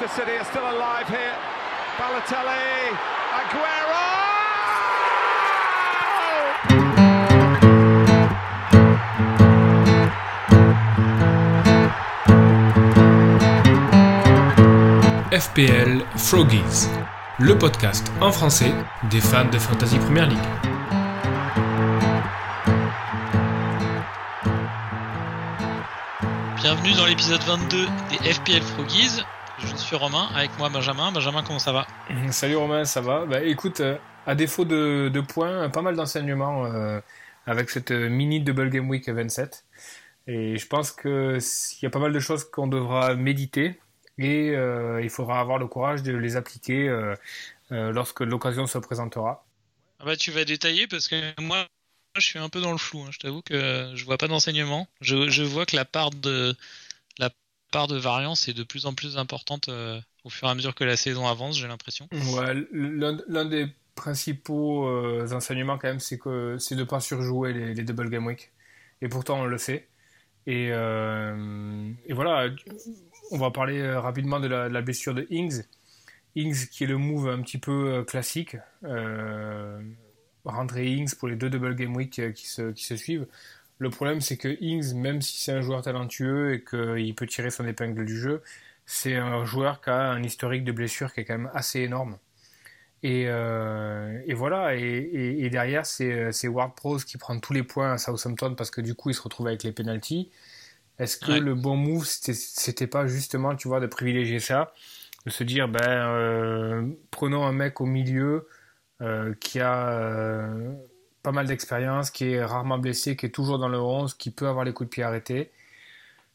Manchester City are still alive here. Balotelli, Aguero! FPL Froggies, le podcast en français des fans de Fantasy Premier League. Bienvenue dans l'épisode 22 des FPL Froggies. Romain, avec moi Benjamin. Benjamin, comment ça va? Salut Romain, ça va? Bah écoute, euh, à défaut de, de points, pas mal d'enseignements euh, avec cette mini Double Game Week 27. Et je pense qu'il y a pas mal de choses qu'on devra méditer et euh, il faudra avoir le courage de les appliquer euh, euh, lorsque l'occasion se présentera. ah bah, Tu vas détailler parce que moi, je suis un peu dans le flou. Hein. Je t'avoue que je vois pas d'enseignement. Je, je, vois que la part de, la part de variance est de plus en plus importante au fur et à mesure que la saison avance, j'ai l'impression. Ouais, L'un des principaux enseignements, quand même, c'est que c'est de ne pas surjouer les, double game week. Et pourtant, on le fait. Et, et voilà, on va parler euh, rapidement de la, blessure de Ings. Ings qui est le move un petit peu euh, classique. Euh, rentrer Ings pour les deux double game week euh, qui se, qui se suivent. Le problème, c'est que Ings, même si c'est un joueur talentueux et qu'il peut tirer son épingle du jeu, c'est un joueur qui a un historique de blessure qui est quand même assez énorme. Et, euh, et voilà, et, et, et derrière, c'est Ward Prose qui prend tous les points à Southampton parce que du coup, il se retrouve avec les penalties. Est-ce que le bon move, c'était pas justement, tu vois, de privilégier ça, de se dire, ben, euh, prenons un mec au milieu euh, qui a euh, pas mal d'expérience, qui est rarement blessé, qui est toujours dans le 11, qui peut avoir les coups de pied arrêtés.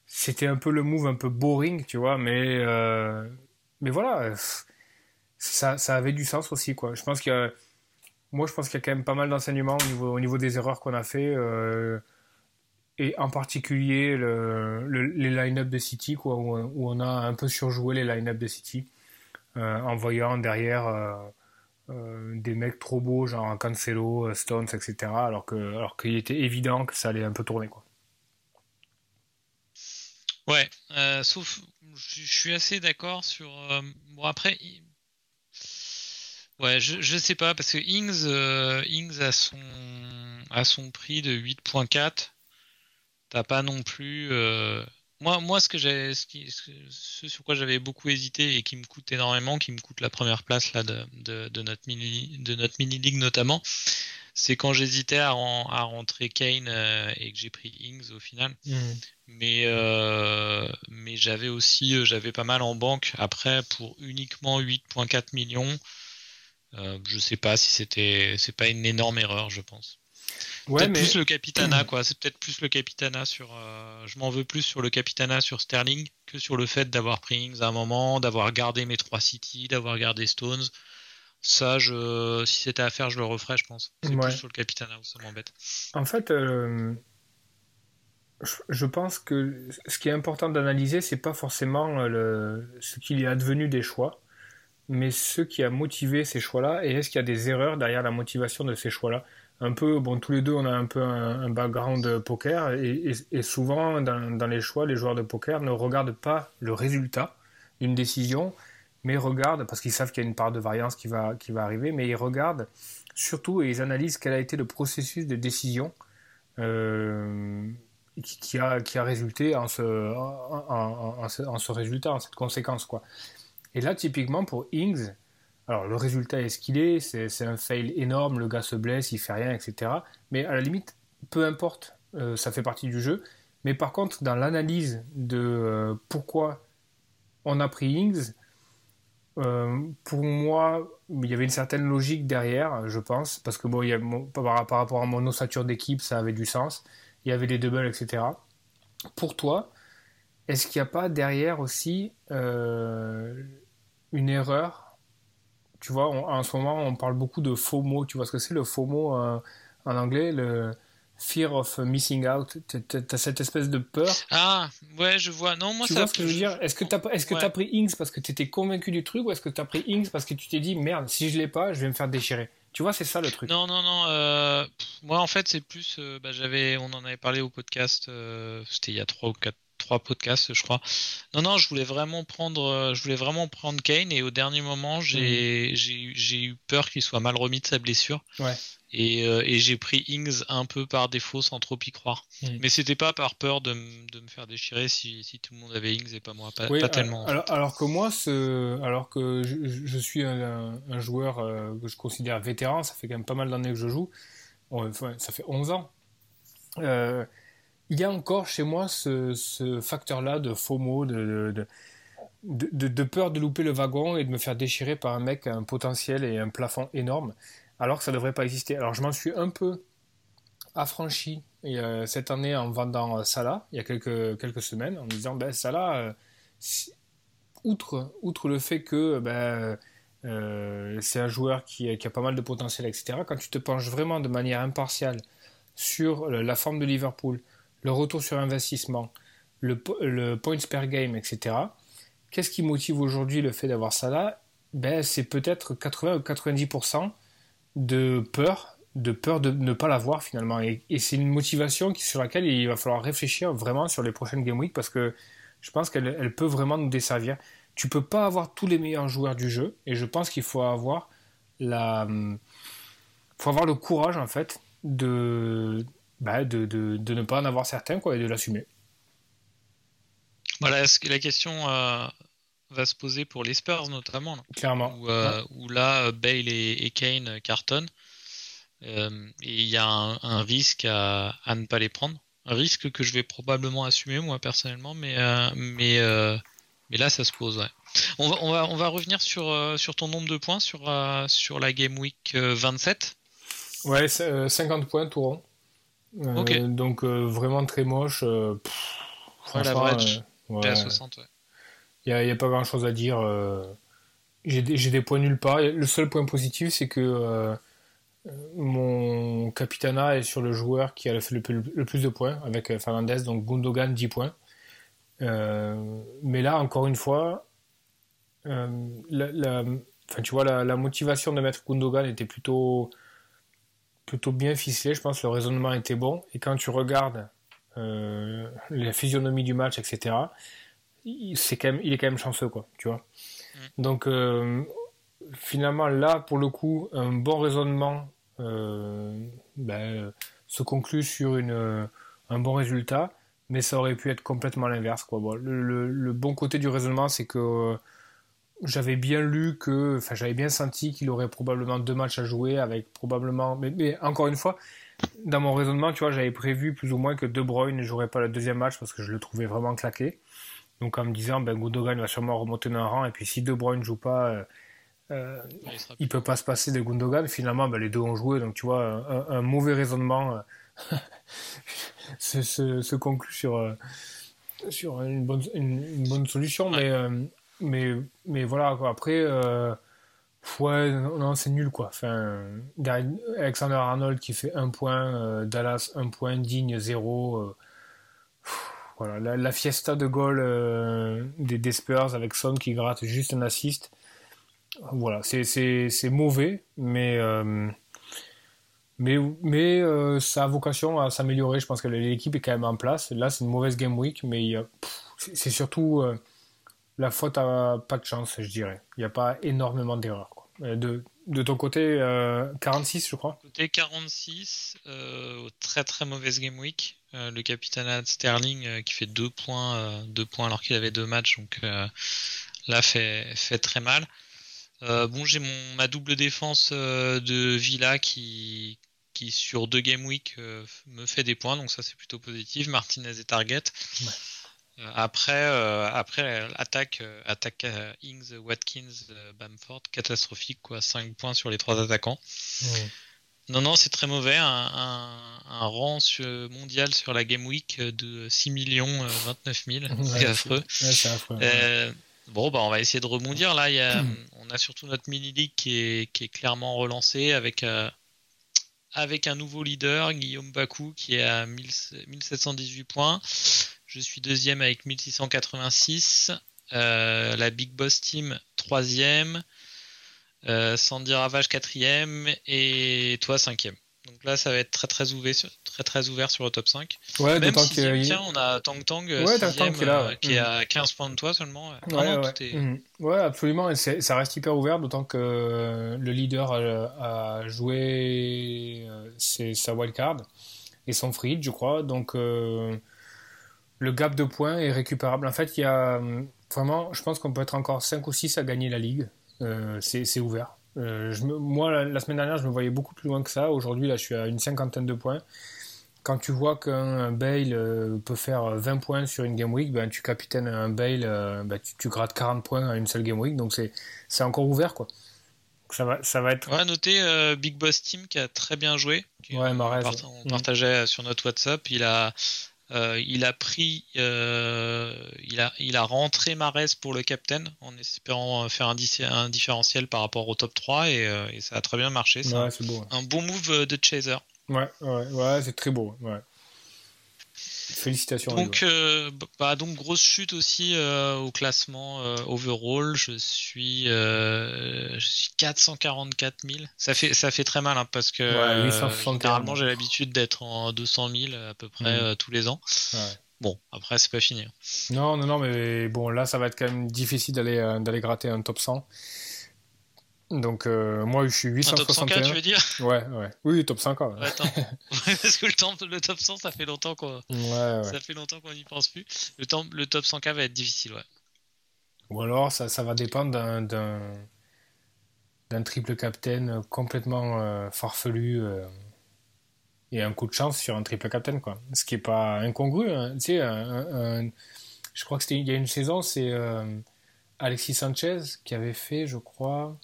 C'était un peu le move un peu boring, tu vois, mais, mais voilà, ça, ça avait du sens aussi, quoi. Je pense qu'il y a, moi, je pense qu'il y a quand même pas mal d'enseignements au niveau, au niveau des erreurs qu'on a fait et en particulier le, les line-up de City, quoi, où, on a un peu surjoué les line-up de City, euh, en voyant derrière euh, euh, des mecs trop beaux, genre Cancelo, Stones, etc., alors qu'il alors qu'il était évident que ça allait un peu tourner. Quoi. Ouais, sauf, je suis assez d'accord sur. bon, après. Ouais, je, je sais pas, parce que Ings, Ings a, son, a son prix de 8.4 t'as pas non plus. Moi, moi, ce que j'ai, ce, ce, sur quoi j'avais beaucoup hésité et qui me coûte énormément, qui me coûte la première place là de, de, de notre mini, de notre mini league notamment, c'est quand j'hésitais à, à, rentrer Kane euh, et que j'ai pris Ings au final. Mmh. Mais euh, mais j'avais aussi, euh, j'avais pas mal en banque après pour uniquement 8.4 millions. Euh, je sais pas si c'était, c'est pas une énorme erreur, je pense. Ouais, mais... plus le capitana, quoi. C'est peut-être plus le capitana sur. Euh, je m'en veux plus sur le capitana sur Sterling que sur le fait d'avoir pris Ings à un moment, d'avoir gardé mes trois City, d'avoir gardé Stones. Ça, je... si c'était à faire, je le referais, je pense. C'est plus sur le capitana où ça m'embête. En fait, euh, je pense que ce qui est important d'analyser, c'est pas forcément euh, le... ce qu'il est advenu des choix, mais ce qui a motivé ces choix-là et est-ce qu'il y a des erreurs derrière la motivation de ces choix-là un peu, bon, tous les deux, on a un peu un, background poker et, souvent dans, les choix, les joueurs de poker ne regardent pas le résultat d'une décision, mais regardent, parce qu'ils savent qu'il y a une part de variance qui va, arriver, mais ils regardent surtout et ils analysent quel a été le processus de décision euh, qui, a, qui a résulté en, ce, en ce résultat, en cette conséquence. Quoi. Et là, typiquement pour Ings, alors le résultat est ce qu'il est, c'est un fail énorme, le gars se blesse, il fait rien, etc. Mais à la limite, peu importe, euh, ça fait partie du jeu. Mais par contre, dans l'analyse de euh, pourquoi on a pris Ings, euh, pour moi, il y avait une certaine logique derrière, je pense, parce que bon, par, par, rapport à mon ossature d'équipe, ça avait du sens. Il y avait des doubles, etc. Pour toi, est-ce qu'il n'y a pas derrière aussi une erreur tu vois, en ce moment, on parle beaucoup de FOMO. Tu vois ce que c'est le FOMO euh, en anglais le Fear of missing out. T'as cette espèce de peur. Ah, ouais, je vois. Non, moi, tu vois ce que je veux dire? Est-ce que t'as est as pris Ings parce que tu étais convaincu du truc ou est-ce que tu as pris Ings parce que tu t'es dit merde, si je l'ai pas, je vais me faire déchirer? Tu vois, c'est ça le truc. Non, non, non. Euh, moi, en fait, c'est plus. Euh, bah, j'avais, on en avait parlé au podcast. c'était il y a 3 ou 4 trois podcasts, je crois. Non, non, je voulais vraiment prendre, je voulais vraiment prendre Kane et au dernier moment, j'ai j'ai eu peur qu'il soit mal remis de sa blessure. Ouais. Et, et j'ai pris Ings un peu par défaut sans trop y croire. Mais c'était pas par peur de, de, me faire déchirer si, si, tout le monde avait Ings et pas moi. Pas, pas tellement. Alors, alors, que moi, ce, alors que je, je suis un, un joueur que je considère vétéran, ça fait quand même pas mal d'années que je joue. Enfin, ça fait 11 ans. Euh, il y a encore chez moi ce, facteur-là de FOMO, de de, peur de louper le wagon et de me faire déchirer par un mec à un potentiel et un plafond énorme, alors que ça ne devrait pas exister. Alors je m'en suis un peu affranchi euh, cette année en vendant Salah, il y a quelques, semaines, en me disant, ben Salah, euh, outre, le fait que ben, euh, c'est un joueur qui, qui, a pas mal de potentiel, etc., quand tu te penches vraiment de manière impartiale sur la forme de Liverpool, le retour sur investissement, le, points per game, etc. Qu'est-ce qui motive aujourd'hui le fait d'avoir ça là? Ben, C'est peut-être 80 ou 90% de peur, de peur de ne pas l'avoir finalement. Et, c'est une motivation sur laquelle il va falloir réfléchir vraiment sur les prochaines Game Week parce que je pense qu'elle elle peut vraiment nous desservir. Tu peux pas avoir tous les meilleurs joueurs du jeu et je pense qu'il faut avoir la, faut avoir le courage en fait de, bah, de, de, de, ne pas en avoir certains quoi, et de l'assumer. Voilà, est-ce que la question euh, va se poser pour les Spurs notamment Clairement. Où, euh, là, Bale et, Kane cartonnent. Euh, et il y a un, risque à, à, ne pas les prendre. Un risque que je vais probablement assumer moi personnellement, mais, mais, mais là ça se pose. Ouais. On, va, on, va, on va revenir sur, sur ton nombre de points sur, sur la Game Week 27. Ouais, 50 points tout rond. Donc vraiment très moche. à 60, Il n'y a, pas grand chose à dire. J'ai des, points nulle part. Le seul point positif, c'est que mon capitana est sur le joueur qui a fait le, plus de points, avec Fernandez, donc Gundogan 10 points. mais là, encore une fois, la, tu vois, la, motivation de mettre Gundogan était plutôt plutôt bien ficelé, je pense que le raisonnement était bon. Et quand tu regardes euh, la physionomie du match, etc., il, quand même, il est quand même chanceux, quoi, tu vois. Mm. Donc, euh, finalement, là, pour le coup, un bon raisonnement euh, ben, se conclut sur une, un bon résultat, mais ça aurait pu être complètement l'inverse, quoi. Bon, le, le, bon côté du raisonnement, c'est que j'avais bien lu que, enfin, j'avais bien senti qu'il aurait probablement deux matchs à jouer avec probablement, mais, encore une fois, dans mon raisonnement, tu vois, j'avais prévu plus ou moins que De Bruyne ne jouerait pas le deuxième match parce que je le trouvais vraiment claqué. Donc en me disant, ben Gundogan va sûrement remonter d'un rang et puis si De Bruyne ne joue pas, euh, euh il, peut pas se passer de Gundogan. Finalement, ben, les deux ont joué, donc tu vois, un, mauvais raisonnement euh, se, se, conclut sur euh, sur une bonne une, bonne solution, mais mais, mais voilà, après, euh, ouais, non, c'est nul, quoi. Enfin, Alexander Arnold qui fait un point, euh, Dallas un point, Digne zéro. Euh, voilà, la, fiesta de goal des, des, Spurs avec Son qui gratte juste un assist. Voilà, c'est mauvais, mais, mais, mais ça a vocation à s'améliorer. Je pense que l'équipe est quand même en place. Là, c'est une mauvaise game week, mais c'est surtout la faute à pas de chance, je dirais. Il n'y a pas énormément d'erreurs. Euh, de, de, ton côté, 46, euh, je crois. Côté 46, euh, très très mauvaise game week. le capitaine Sterling qui fait deux points, deux points alors qu'il avait deux matchs, donc là fait, fait très mal. bon, j'ai mon ma double défense de Villa qui qui sur deux game week me fait des points, donc ça c'est plutôt positif. Martinez et Target. Euh, après, euh, après attaque, euh, attaque Ings, Watkins, Bamford, catastrophique, quoi. 5 points sur les trois attaquants. Non, non, c'est très mauvais. Un, un, rang mondial sur la Game Week de 6 millions 29 000. c'est affreux. bon, bah, on va essayer de rebondir. Là, y a, on a surtout notre mini-league qui est, qui est clairement relancée avec, avec un nouveau leader, Guillaume Bakou, qui est à 1718 points. Je suis deuxième avec 1686. Euh, la Big Boss Team, troisième. Euh, Sandy Ravage, quatrième. Et toi, cinquième. Donc là, ça va être très très ouvert sur, très, très ouvert sur le top 5. Ouais, Même si que. tiens, on a Tang Tang, euh, Ouais, Tang sixième, qui est là, euh, ouais. qui est à 15 points de toi seulement. Ouais, ouais, est-. Ouais, absolument. Et ça reste hyper ouvert, d'autant que euh, le leader a, a joué euh, sa wildcard et son free je crois. Donc euh, le gap de points est récupérable. En fait, il y a euh, vraiment, je pense qu'on peut être encore 5 ou 6 à gagner la ligue. Euh, c'est ouvert. Euh, je me- moi, la, la semaine dernière, je me voyais beaucoup plus loin que ça. Aujourd'hui, là, je suis à une cinquantaine de points. Quand tu vois qu'un euh, peut faire 20 points sur une game week, ben, tu capitaines un euh, ben, tu, tu grattes 40 points à une seule game week. Donc c'est encore ouvert. quoi. Ça va, ça va être. Ouais, notez euh, Big Boss Team qui a très bien joué. Ouais, on, Mahrez, part- ouais. on Mhm. partageait sur notre WhatsApp. Il a, euh, il a pris, euh, il a, il a rentré Mahrez pour le captain en espérant euh, faire un, un différentiel par rapport au top 3 et, euh, et ça a très bien marché. C'est Ouais, c'est beau. ouais. un, un bon move de Chaser. Ouais, ouais, ouais, c'est très beau. Ouais. Félicitations. Donc, euh, bah, donc grosse chute aussi euh, au classement euh, overall. Je suis, euh, je suis 444 000. Ça fait, ça fait très mal hein, parce que Ouais, euh, 861, généralement j'ai l'habitude d'être en 200 000 à peu près euh, tous les ans. ouais. Bon, après c'est pas fini. hein. Non, non, non, mais bon, là, ça va être quand même difficile d'aller euh, d'aller gratter un top 100. Donc, euh, moi, je suis Un top 100K, 861. tu veux dire? Ouais, ouais. Oui, top 100 ouais. Attends, parce que le top, le top 100, ça fait longtemps qu'on, Ouais, ouais. ça fait longtemps qu'on n'y pense plus. Le, temps, le top 100K va être difficile, ouais. Ou alors, ça, ça va dépendre d'un d'un d'un triple captain complètement euh, farfelu euh, et un coup de chance sur un triple captain, quoi. Ce qui est pas incongru, hein. Tu sais, un- je crois que c'était il y a une saison, c'est Alexis Sanchez qui avait fait, je crois,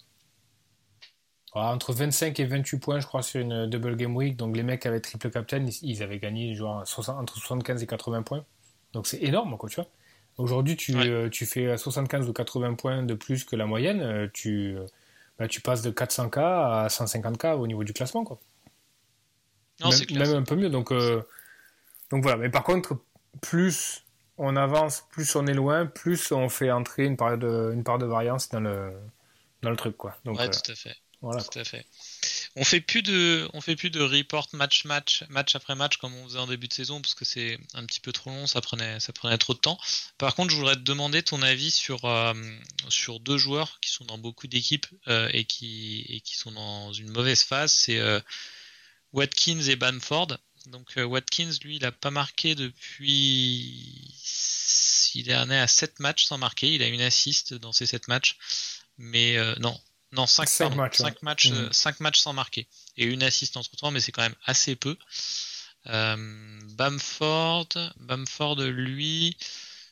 entre 25 et 28 points, je crois, sur une double game week. Donc les mecs avaient triple captain, ils, avaient gagné genre 60 entre 75 et 80 points. Donc c'est énorme, quoi, tu vois. Aujourd'hui, tu, Ouais. euh, tu fais 75 ou 80 points de plus que la moyenne, euh, tu, euh, bah, tu passes de 400K à 150K au niveau du classement, quoi. Non, même, c'est clair. même un peu mieux. Donc, euh, donc voilà. Mais par contre, plus on avance, plus on est loin, plus on fait entrer une part de, une part de variance dans le, dans le truc, quoi. Donc ouais, euh, tout à fait. Voilà. Tout à fait. On fait plus de, on fait plus de report match match match après match comme on faisait en début de saison parce que c'est un petit peu trop long, ça prenait, ça prenait trop de temps. Par contre, je voudrais te demander ton avis sur euh, sur deux joueurs qui sont dans beaucoup d'équipes euh, et qui et qui sont dans une mauvaise phase, c'est euh, Watkins et Bamford. Donc Watkins, lui, il a pas marqué depuis, il est à 7 matchs sans marquer. Il a une assist dans ces 7 matchs, mais non. Non, 5, Cinq matchs, ouais. matchs, Mhm. euh, cinq matchs sans marquer. Et une assist entre temps, mais c'est quand même assez peu. Euh, Bamford, Bamford, lui,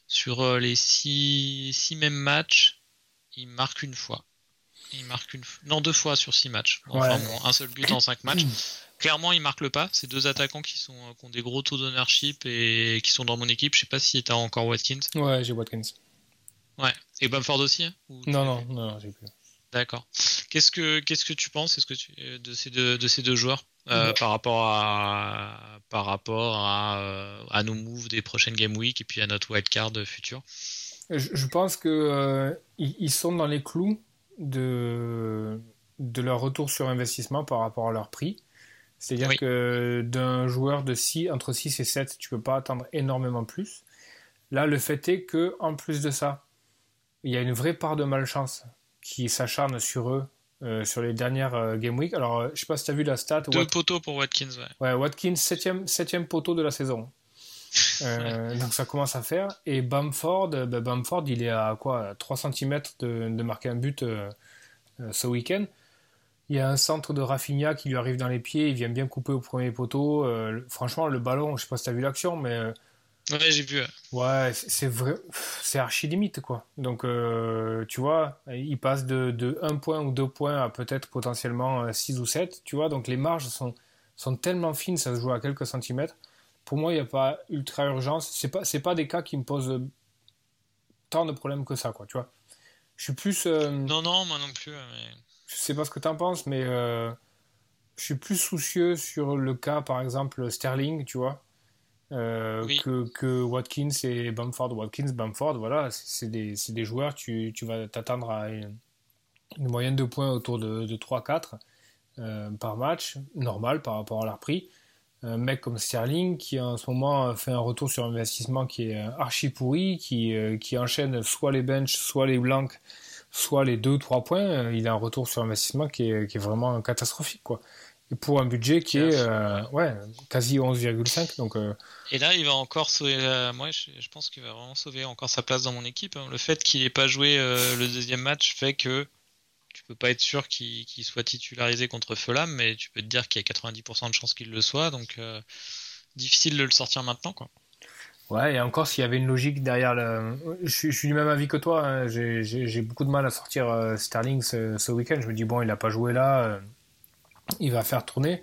sur euh, les 6 six, mêmes matchs, il marque une fois. Il marque une. Non, deux fois sur 6 matchs. Enfin, Ouais. bon, un seul but en 5 matchs. Clairement, il marque le pas. C'est deux attaquants qui, sont, qui ont des gros taux d'ownership et qui sont dans mon équipe. Je sais pas si t'as encore Watkins. Ouais, j'ai Watkins. Ouais. Et Bamford aussi hein Non, non, non, non, j'ai plus. D'accord. Qu'est-ce que qu'est-ce que tu penses Est-ce que tu, de ces deux de ces deux joueurs euh, par rapport à par rapport à, euh, à nos moves des prochaines game week et puis à notre wildcard futur? Je, je pense que euh, ils, ils sont dans les clous de, de leur retour sur investissement par rapport à leur prix. C'est-à-dire Oui. que d'un joueur de 6, entre 6 et 7, tu peux pas attendre énormément plus. Là, le fait est que en plus de ça, il y a une vraie part de malchance qui s'acharne sur eux euh, sur les dernières euh, game week. Alors, euh, je sais pas si tu as vu la stat. Deux Wat- poteaux pour Watkins, ouais. Ouais, Watkins, septième, septième poteau de la saison. Euh, donc ça commence à faire. Et Bamford, euh, ben Bamford, il est à quoi 3 cm de, de marquer un but ce week-end. Il y a un centre de Rafinha qui lui arrive dans les pieds, il vient bien couper au premier poteau. Franchement, le ballon, je sais pas si tu as vu l'action, mais Ouais, j'ai vu. ouais. c'est vrai, c'est archi limite quoi. Donc euh, tu vois, il passe de, de 1 point ou 2 points à peut-être potentiellement 6 ou 7, tu vois. Donc les marges sont, sont tellement fines, ça se joue à quelques centimètres. Pour moi, il n'y a pas ultra urgence. C'est pas, c'est pas des cas qui me posent tant de problèmes que ça, quoi, tu vois. Je suis plus. euh, Non, non, moi non plus. mais- je sais pas ce que tu en penses, mais euh, je suis plus soucieux sur le cas, par exemple, Sterling, tu vois, euh, Oui. que, que Watkins et Bamford. Watkins, Bamford, voilà, c'est des, des joueurs, tu, tu vas t'attendre à une, une moyenne de points autour de, de 3-4. par match, normal par rapport à leur prix. Un mec comme Sterling qui en ce moment fait un retour sur investissement qui est archi pourri, qui, qui enchaîne soit les benches, soit les blancs, soit les 2 ou 3 points. Il a un retour sur investissement qui est, qui est vraiment catastrophique. quoi pour un budget qui est euh, ouais, quasi 11,5. Donc, euh, Et là, il va encore sauver. Moi, je, pense qu'il va vraiment sauver encore sa place dans mon équipe. Hein. Le fait qu'il n'ait pas joué euh, le deuxième match fait que tu peux pas être sûr qu'il soit titularisé contre Fulham, mais tu peux te dire qu'il y a 90% de chances qu'il le soit. Donc, difficile de le sortir maintenant. Quoi. Ouais, et encore s'il y avait une logique derrière le. Je, suis du même avis que toi. Hein. J'ai beaucoup de mal à sortir Sterling ce, ce week-end. Je me dis, bon, il n'a pas joué là il va faire tourner.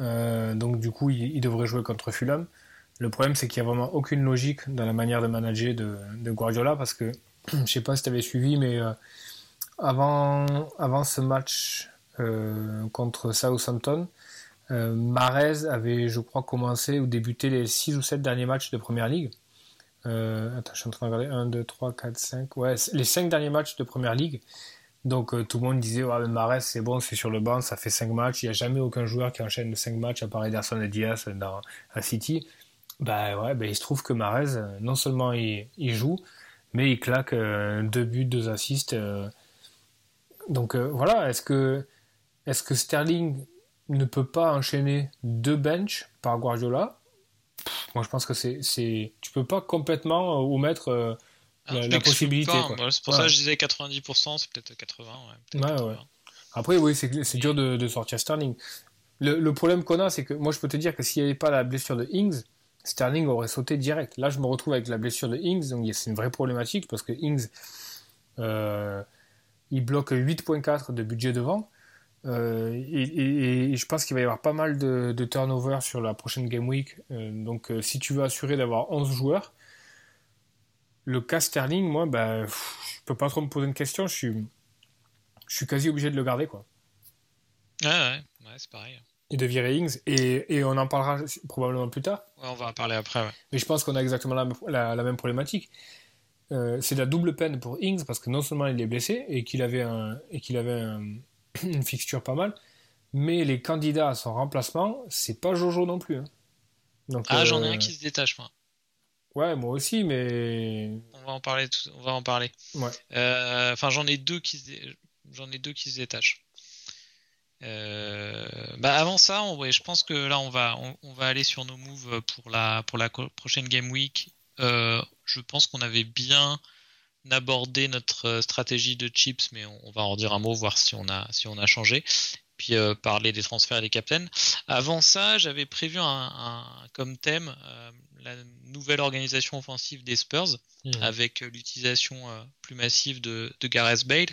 Euh, donc du coup, il, devrait jouer contre Fulham. Le problème, c'est qu'il n'y a vraiment aucune logique dans la manière de manager de, Guardiola parce que je sais pas si tu avais suivi, mais euh, avant, avant ce match euh, contre Southampton, Marez avait, je crois, commencé ou débuté les 6 ou 7 derniers matchs de Première Ligue. attends, je suis en train de regarder. 1, 2, 3, 4, 5. Ouais, les 5 derniers matchs de Première Ligue. Donc euh, tout le monde disait ouais, Mares c'est bon, c'est sur le banc, ça fait 5 matchs, il n'y a jamais aucun joueur qui enchaîne 5 matchs à part Ederson et Diaz dans, à City. Bah ouais, bah, il se trouve que Mares, euh, non seulement il, joue, mais il claque euh, deux buts, deux assists. Donc voilà, est-ce que, est que Sterling ne peut pas enchaîner deux benches par Guardiola? Moi je pense que c'est, tu peux pas complètement omettre la, possibilité. c'est pour ça que je disais 90%, c'est peut-être 80. Après, oui, c'est dur de, sortir Sterling. Le, problème qu'on a, c'est que moi, je peux te dire que s'il n'y avait pas la blessure de Ings, Sterling aurait sauté direct. Là, je me retrouve avec la blessure de Ings, donc c'est une vraie problématique parce que Ings, euh, il bloque 8.4 de budget devant. Euh, et, je pense qu'il va y avoir pas mal de, de turnover sur la prochaine Game Week. Euh, donc, si tu veux assurer d'avoir 11 joueurs, le cas Sterling, moi, bah, je peux pas trop me poser une question. Je suis, je suis quasi obligé de le garder, quoi. Ouais, ouais, ouais c'est pareil. Et de virer Ings, et, et, on en parlera probablement plus tard. Ouais, on va en parler après, ouais. Mais je pense qu'on a exactement la, la, même problématique. Euh, c'est la double peine pour Ings parce que non seulement il est blessé et qu'il avait, un, et qu'il avait une fixture pas mal, mais les candidats à son remplacement, c'est pas Jojo non plus. Hein. Donc, ah, j'en ai un euh, qui se détache, moi. Ouais, moi aussi, mais. On va en parler. On va en parler. Ouais. Euh, enfin, j'en ai deux qui se, j'en ai deux qui se détachent. Euh, bah avant ça, on... je pense que là, on va, on... va aller sur nos moves pour la pour la prochaine game week. Euh, je pense qu'on avait bien abordé notre stratégie de chips, mais on, va en dire un mot, voir si on a si on a changé puis parler des transferts et des captains. Avant ça, j'avais prévu un, un, comme thème la nouvelle organisation offensive des Spurs mmh. avec euh, l'utilisation euh, plus massive de, Gareth Bale.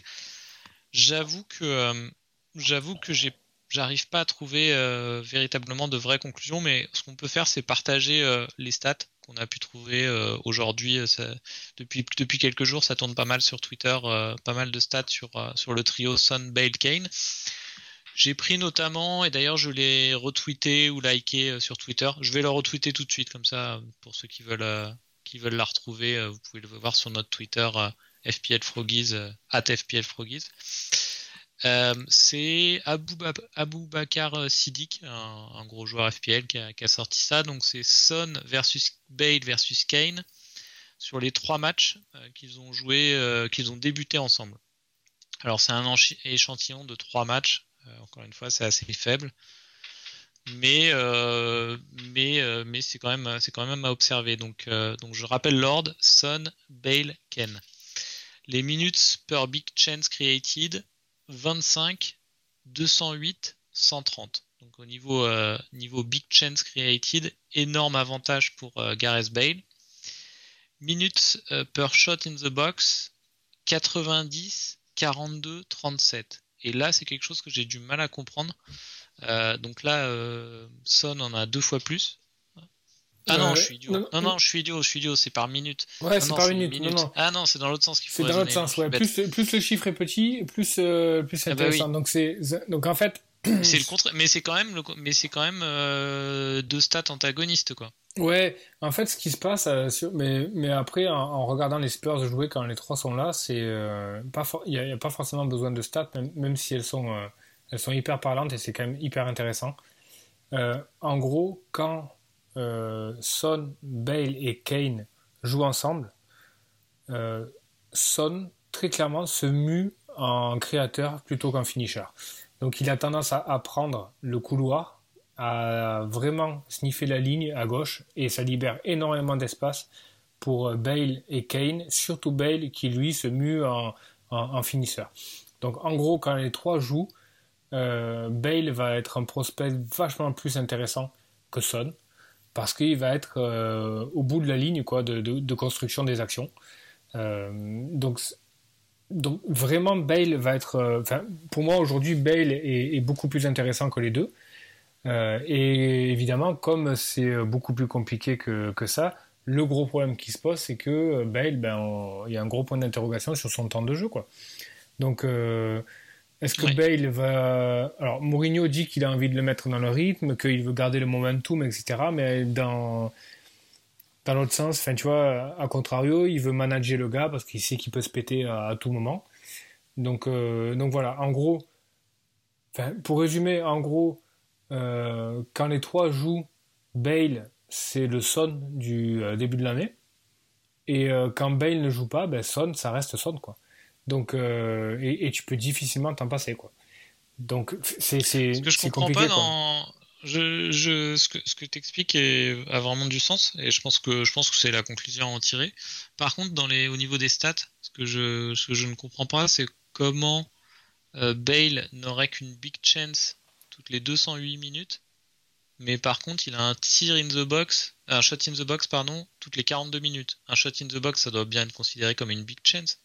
J'avoue que euh, j'avoue que j'ai j'arrive pas à trouver véritablement de vraies conclusions, mais ce qu'on peut faire, c'est partager les stats qu'on a pu trouver aujourd'hui. depuis, depuis quelques jours, ça tourne pas mal sur Twitter, pas mal de stats sur, sur le trio Son, Bale, Kane. J'ai pris notamment, et d'ailleurs je l'ai retweeté ou liké euh, sur Twitter. Je vais le retweeter tout de suite, comme ça, pour ceux qui veulent, euh, qui veulent la retrouver, euh, vous pouvez le voir sur notre Twitter FPL Froggies, at FPL Froggies. c'est Abou, Bakar Sidik, un, gros joueur FPL qui a, sorti ça. Donc c'est Son versus Bale versus Kane sur les trois matchs qu'ils ont joué, qu'ils ont débuté ensemble. Alors c'est un échantillon de trois matchs euh, encore une fois, c'est assez faible. Mais, euh, mais, euh, mais c'est quand, même, quand même à observer. Donc, donc je rappelle Lord, Son, Bale, Ken. Les minutes per big chance created 25, 208, 130. Donc au niveau, niveau big chance created, énorme avantage pour Gareth Bale. Minutes per shot in the box 90, 42, 37. Et là, c'est quelque chose que j'ai du mal à comprendre. Euh, donc là, euh, Son en a deux fois plus. Ah non, je suis idiot. Non, non, je suis idiot, je suis idiot, c'est par minute. Ouais, c'est par minute. Ah non, c'est dans l'autre sens qu'il faut C'est dans l'autre sens, ouais. Plus, plus, le chiffre est petit, plus, euh, plus c'est ah bah intéressant. Donc, c'est, donc en fait. C'est le contraire, mais c'est quand même, le... mais c'est quand même deux stats antagonistes, quoi. Ouais, en fait, ce qui se passe, euh, mais, mais après, en, regardant les Spurs jouer quand les trois sont là, c'est euh, pas il n'y a, pas forcément besoin de stats, même, si elles sont, euh, Elles sont hyper parlantes et c'est quand même hyper intéressant. en gros, quand Son, Bale et Kane jouent ensemble, Son très clairement se mue en créateur plutôt qu'en finisher. Donc il a tendance à, prendre le couloir, à vraiment sniffer la ligne à gauche et ça libère énormément d'espace pour Bale et Kane, surtout Bale qui lui se mue en, finisseur. Donc en gros quand les trois jouent, euh, Bale va être un prospect vachement plus intéressant que Son parce qu'il va être euh, au bout de la ligne quoi, de, construction des actions. Euh, donc donc vraiment Bale va être, euh, pour moi aujourd'hui Bale est, beaucoup plus intéressant que les deux. Euh, et évidemment, comme c'est beaucoup plus compliqué que, que, ça, le gros problème qui se pose, c'est que Bale, ben, il y a un gros point d'interrogation sur son temps de jeu, quoi. Donc, euh, est-ce que Bale va. Alors, Mourinho dit qu'il a envie de le mettre dans le rythme, qu'il veut garder le momentum, etc. Mais dans dans l'autre sens, enfin, tu vois, à contrario, il veut manager le gars parce qu'il sait qu'il peut se péter à, tout moment. Donc, euh, donc voilà, en gros, pour résumer, en gros, euh, quand les trois jouent, Bale, c'est le Son du euh, début de l'année. Et quand Bale ne joue pas, ben Son, ça reste Son, quoi. Donc, et, tu peux difficilement t'en passer, quoi. Donc, c'est Ce que je comprends pas dans, je, ce que, ce que tu expliques a vraiment du sens et je pense que je pense que c'est la conclusion à en tirer. Par contre, dans les, au niveau des stats, ce que je, ce que je ne comprends pas, c'est comment euh, Bale n'aurait qu'une big chance toutes les 208 minutes, mais par contre, il a un tir in the box, un shot in the box, pardon, toutes les 42 minutes. Un shot in the box, ça doit bien être considéré comme une big chance.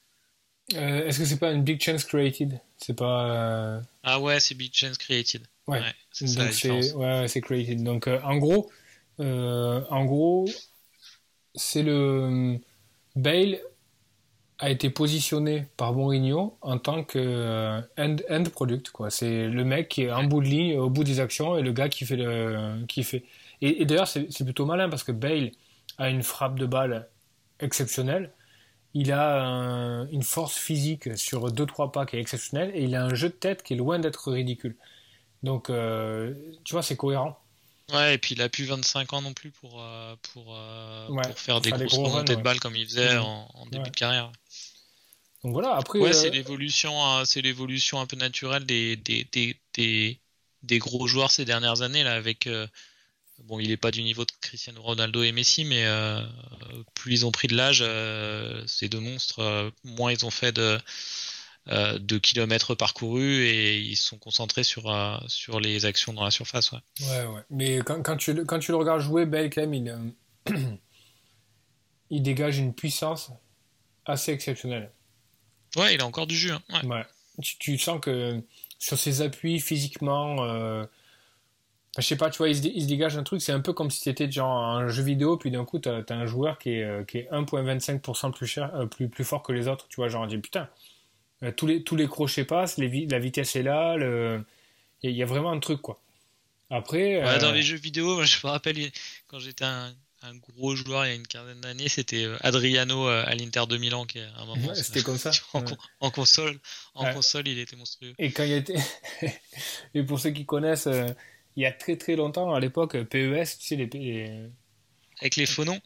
Euh, est-ce que c'est pas une big chance created? C'est pas. Euh, ah ouais, c'est big chance created. Ouais, c'est ouais, c'est created. Donc euh, en gros, en gros, c'est le Bale a été positionné par Mourinho en tant que end, end product quoi. C'est le mec qui est en bout de ligne, au bout des actions et le gars qui fait le qui fait. Et, et d'ailleurs c'est plutôt malin parce que Bale a une frappe de balle exceptionnelle il a une force physique sur 2-3 pas qui est exceptionnelle et il a un jeu de tête qui est loin d'être ridicule. Donc, euh, tu vois, c'est cohérent. Ouais, et puis il a plus 25 ans non plus pour, euh, pour, euh, pour faire des grosses remontées de balles comme il faisait mmh. en, début de carrière. Donc voilà, après. Ouais, c'est l'évolution, c'est l'évolution un peu naturelle des, des, des, des, gros joueurs ces dernières années là, avec Bon, il n'est pas du niveau de Cristiano Ronaldo et Messi, mais euh, plus ils ont pris de l'âge, ces deux monstres, moins ils ont fait de, de, kilomètres parcourus et ils sont concentrés sur, sur les actions dans la surface. Ouais, ouais. ouais. Mais quand, quand, tu, quand tu le regardes jouer, Bale, quand même, il, il dégage une puissance assez exceptionnelle. Ouais, il a encore du jus. Hein. Ouais. Tu, tu, sens que sur ses appuis physiquement je sais pas, tu vois, il se, dégage un truc, c'est un peu comme si c'était genre un jeu vidéo, puis d'un coup, tu as, un joueur qui est, euh, qui est 1.25% plus, cher, euh, plus, plus fort que les autres, tu vois, genre, on dit, putain, euh, tous, les, tous les crochets passent, les, la vitesse est là, il y, a vraiment un truc, quoi. Après. Dans les jeux vidéo, je me rappelle, quand j'étais un, un, gros joueur il y a une quinzaine d'années, c'était Adriano à l'Inter de Milan, qui à un moment. c'était comme ça. En, console, en console, il était monstrueux. Et quand il était. Et pour ceux qui connaissent il y a très très longtemps, à l'époque, PES, tu sais, les, Avec les faux noms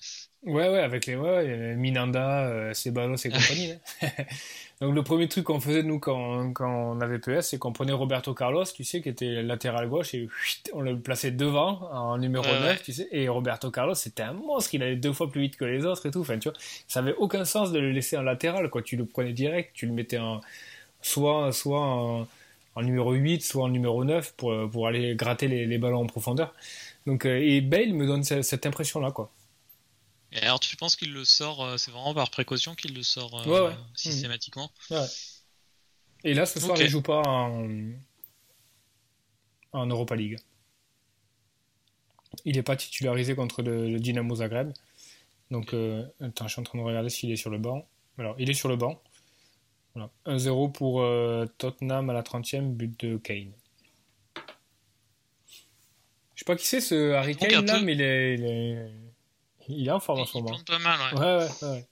Ouais, ouais, avec les ouais, Minanda, euh, Ceballos et compagnie. Donc le premier truc qu'on faisait, nous, quand, quand on avait PES, c'est qu'on prenait Roberto Carlos, tu sais, qui était latéral gauche, et on le plaçait devant, en numéro 9, tu sais, et Roberto Carlos, c'était un monstre, il allait deux fois plus vite que les autres et tout, enfin, tu vois, ça avait aucun sens de le laisser en latéral, quoi, tu le prenais direct, tu le mettais en, soit, soit en, en numéro 8, soit en numéro 9 pour, euh, pour aller gratter les, les ballons en profondeur. Donc, euh, et Bale me donne cette, impression-là. quoi. Et alors, tu penses qu'il le sort, euh, c'est vraiment par précaution qu'il le sort systématiquement ouais. Et là, ce soir, il il joue pas en, en Europa League. Il n'est pas titularisé contre le, Dynamo Zagreb. Donc, attends, je suis en train de regarder s'il est sur le banc. Alors, il est sur le banc. 1-0 pour euh, Tottenham à la 30e, but de Kane. Je sais pas qui c'est ce Harry Kane là, mais il est, il est, il est en forme en ce moment. Il plante pas mal, ouais. Ouais, ouais, ouais.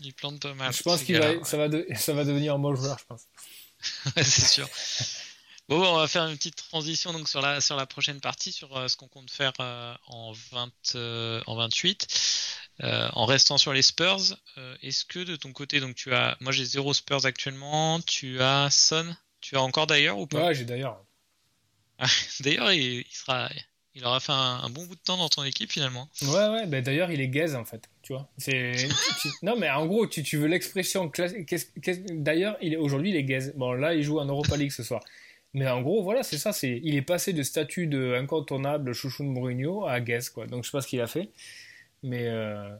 Il plante pas mal. Je pense qu'il va, ça, va ça va devenir un bon joueur, je pense. ouais, c'est sûr. Bon, on va faire une petite transition donc sur la sur la prochaine partie sur euh, ce qu'on compte faire euh, en 20 en 28 en restant sur les Spurs. Est-ce que de ton côté donc tu as moi j'ai zéro Spurs actuellement, tu as Son, tu as encore d'ailleurs ou pas? Ouais, j'ai d'ailleurs. d'ailleurs il, sera il aura fait un, bon bout de temps dans ton équipe finalement. Ouais ouais, ben d'ailleurs il est gaze en fait, tu vois. C'est non mais en gros tu, tu veux l'expression classique. D'ailleurs il aujourd'hui il est gaze. Bon là il joue en Europa League ce soir. Mais en gros, voilà, c'est ça. C'est, il est passé de statut de incontournable chouchou de Mourinho à Guess, quoi. Donc je sais pas ce qu'il a fait, mais euh,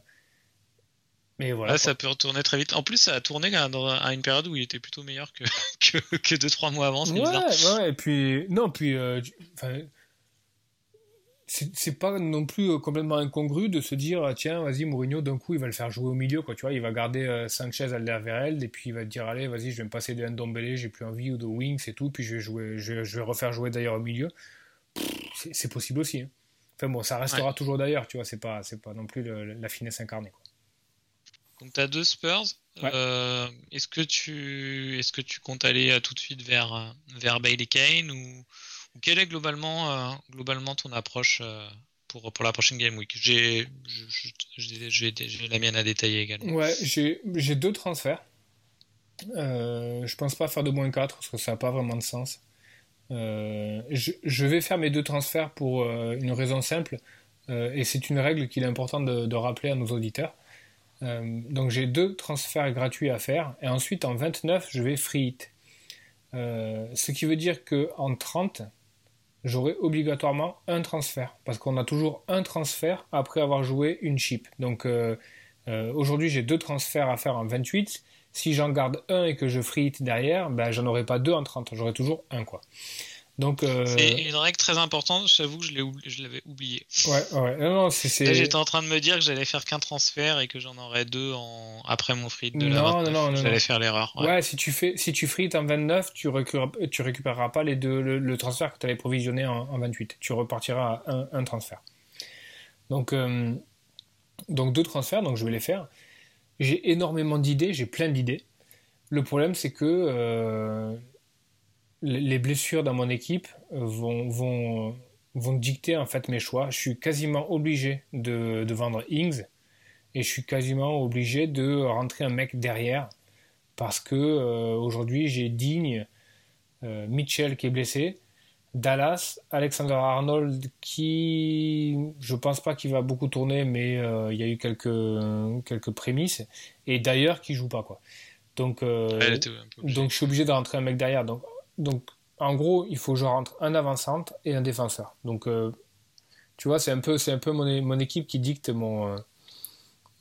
mais voilà. ça peut retourner très vite. En plus, ça a tourné à une période où il était plutôt meilleur que que, que deux trois mois avant. Ouais, ouais. Et puis non, puis euh, c'est pas non plus euh, complètement incongru de se dire ah, tiens vas-y Mourinho d'un coup il va le faire jouer au milieu quoi tu vois il va garder euh, Sanchez Alderweireld et puis il va dire allez vas-y je vais me passer de Ndombele j'ai plus envie ou de Wings et tout puis je vais jouer je, vais refaire jouer d'ailleurs au milieu c'est possible aussi hein. enfin bon ça restera toujours d'ailleurs tu vois c'est pas c'est pas non plus la finesse incarnée quoi. donc tu as deux Spurs euh, est-ce que tu est-ce que tu comptes aller tout de suite vers vers Bailey Kane ou quelle est globalement, euh, globalement ton approche euh, pour, pour la prochaine Game Week? J'ai la mienne à détailler également. Ouais, j'ai deux transferts. Euh, je pense pas faire de moins 4 parce que ça n'a pas vraiment de sens. Euh, je, vais faire mes deux transferts pour une raison simple et c'est une règle qu'il est important de, de, rappeler à nos auditeurs. donc j'ai deux transferts gratuits à faire et ensuite en 29 je vais free hit. ce qui veut dire qu'en 30, j'aurai obligatoirement un transfert parce qu'on a toujours un transfert après avoir joué une chip. Donc euh, euh, aujourd'hui j'ai deux transferts à faire en 28. Si j'en garde un et que je free derrière, ben, j'en aurai pas deux en 30, j'aurai toujours un quoi. Donc, euh... C'est une règle très importante, j'avoue que je l'avais oublié. Ouais, ouais. Non, non, c'est, j'étais en train de me dire que j'allais faire qu'un transfert et que j'en aurais deux en... après mon free de la non, non, non, J'allais faire l'erreur. Ouais. si tu fais, si tu free en 29, tu, récupéreras, tu récupéreras pas les deux, le, transfert que tu avais provisionné en, 28. Tu repartiras à un, un transfert. Donc, euh, donc deux transferts, donc je vais les faire. J'ai énormément d'idées, j'ai plein d'idées. Le problème, c'est que euh, les blessures dans mon équipe vont, vont, vont dicter en fait mes choix. Je suis quasiment obligé de, de, vendre Ings et je suis quasiment obligé de rentrer un mec derrière parce que euh, aujourd'hui j'ai Digne, euh, Mitchell qui est blessé, Dallas, Alexander Arnold qui je pense pas qu'il va beaucoup tourner mais euh, il y a eu quelques quelques prémices et d'ailleurs qui joue pas quoi. Donc donc je suis obligé de rentrer un mec derrière. Donc donc, en gros, il faut que je rentre un avant-centre et un défenseur. Donc, euh, tu vois, c'est un peu, un peu mon, équipe qui dicte mon,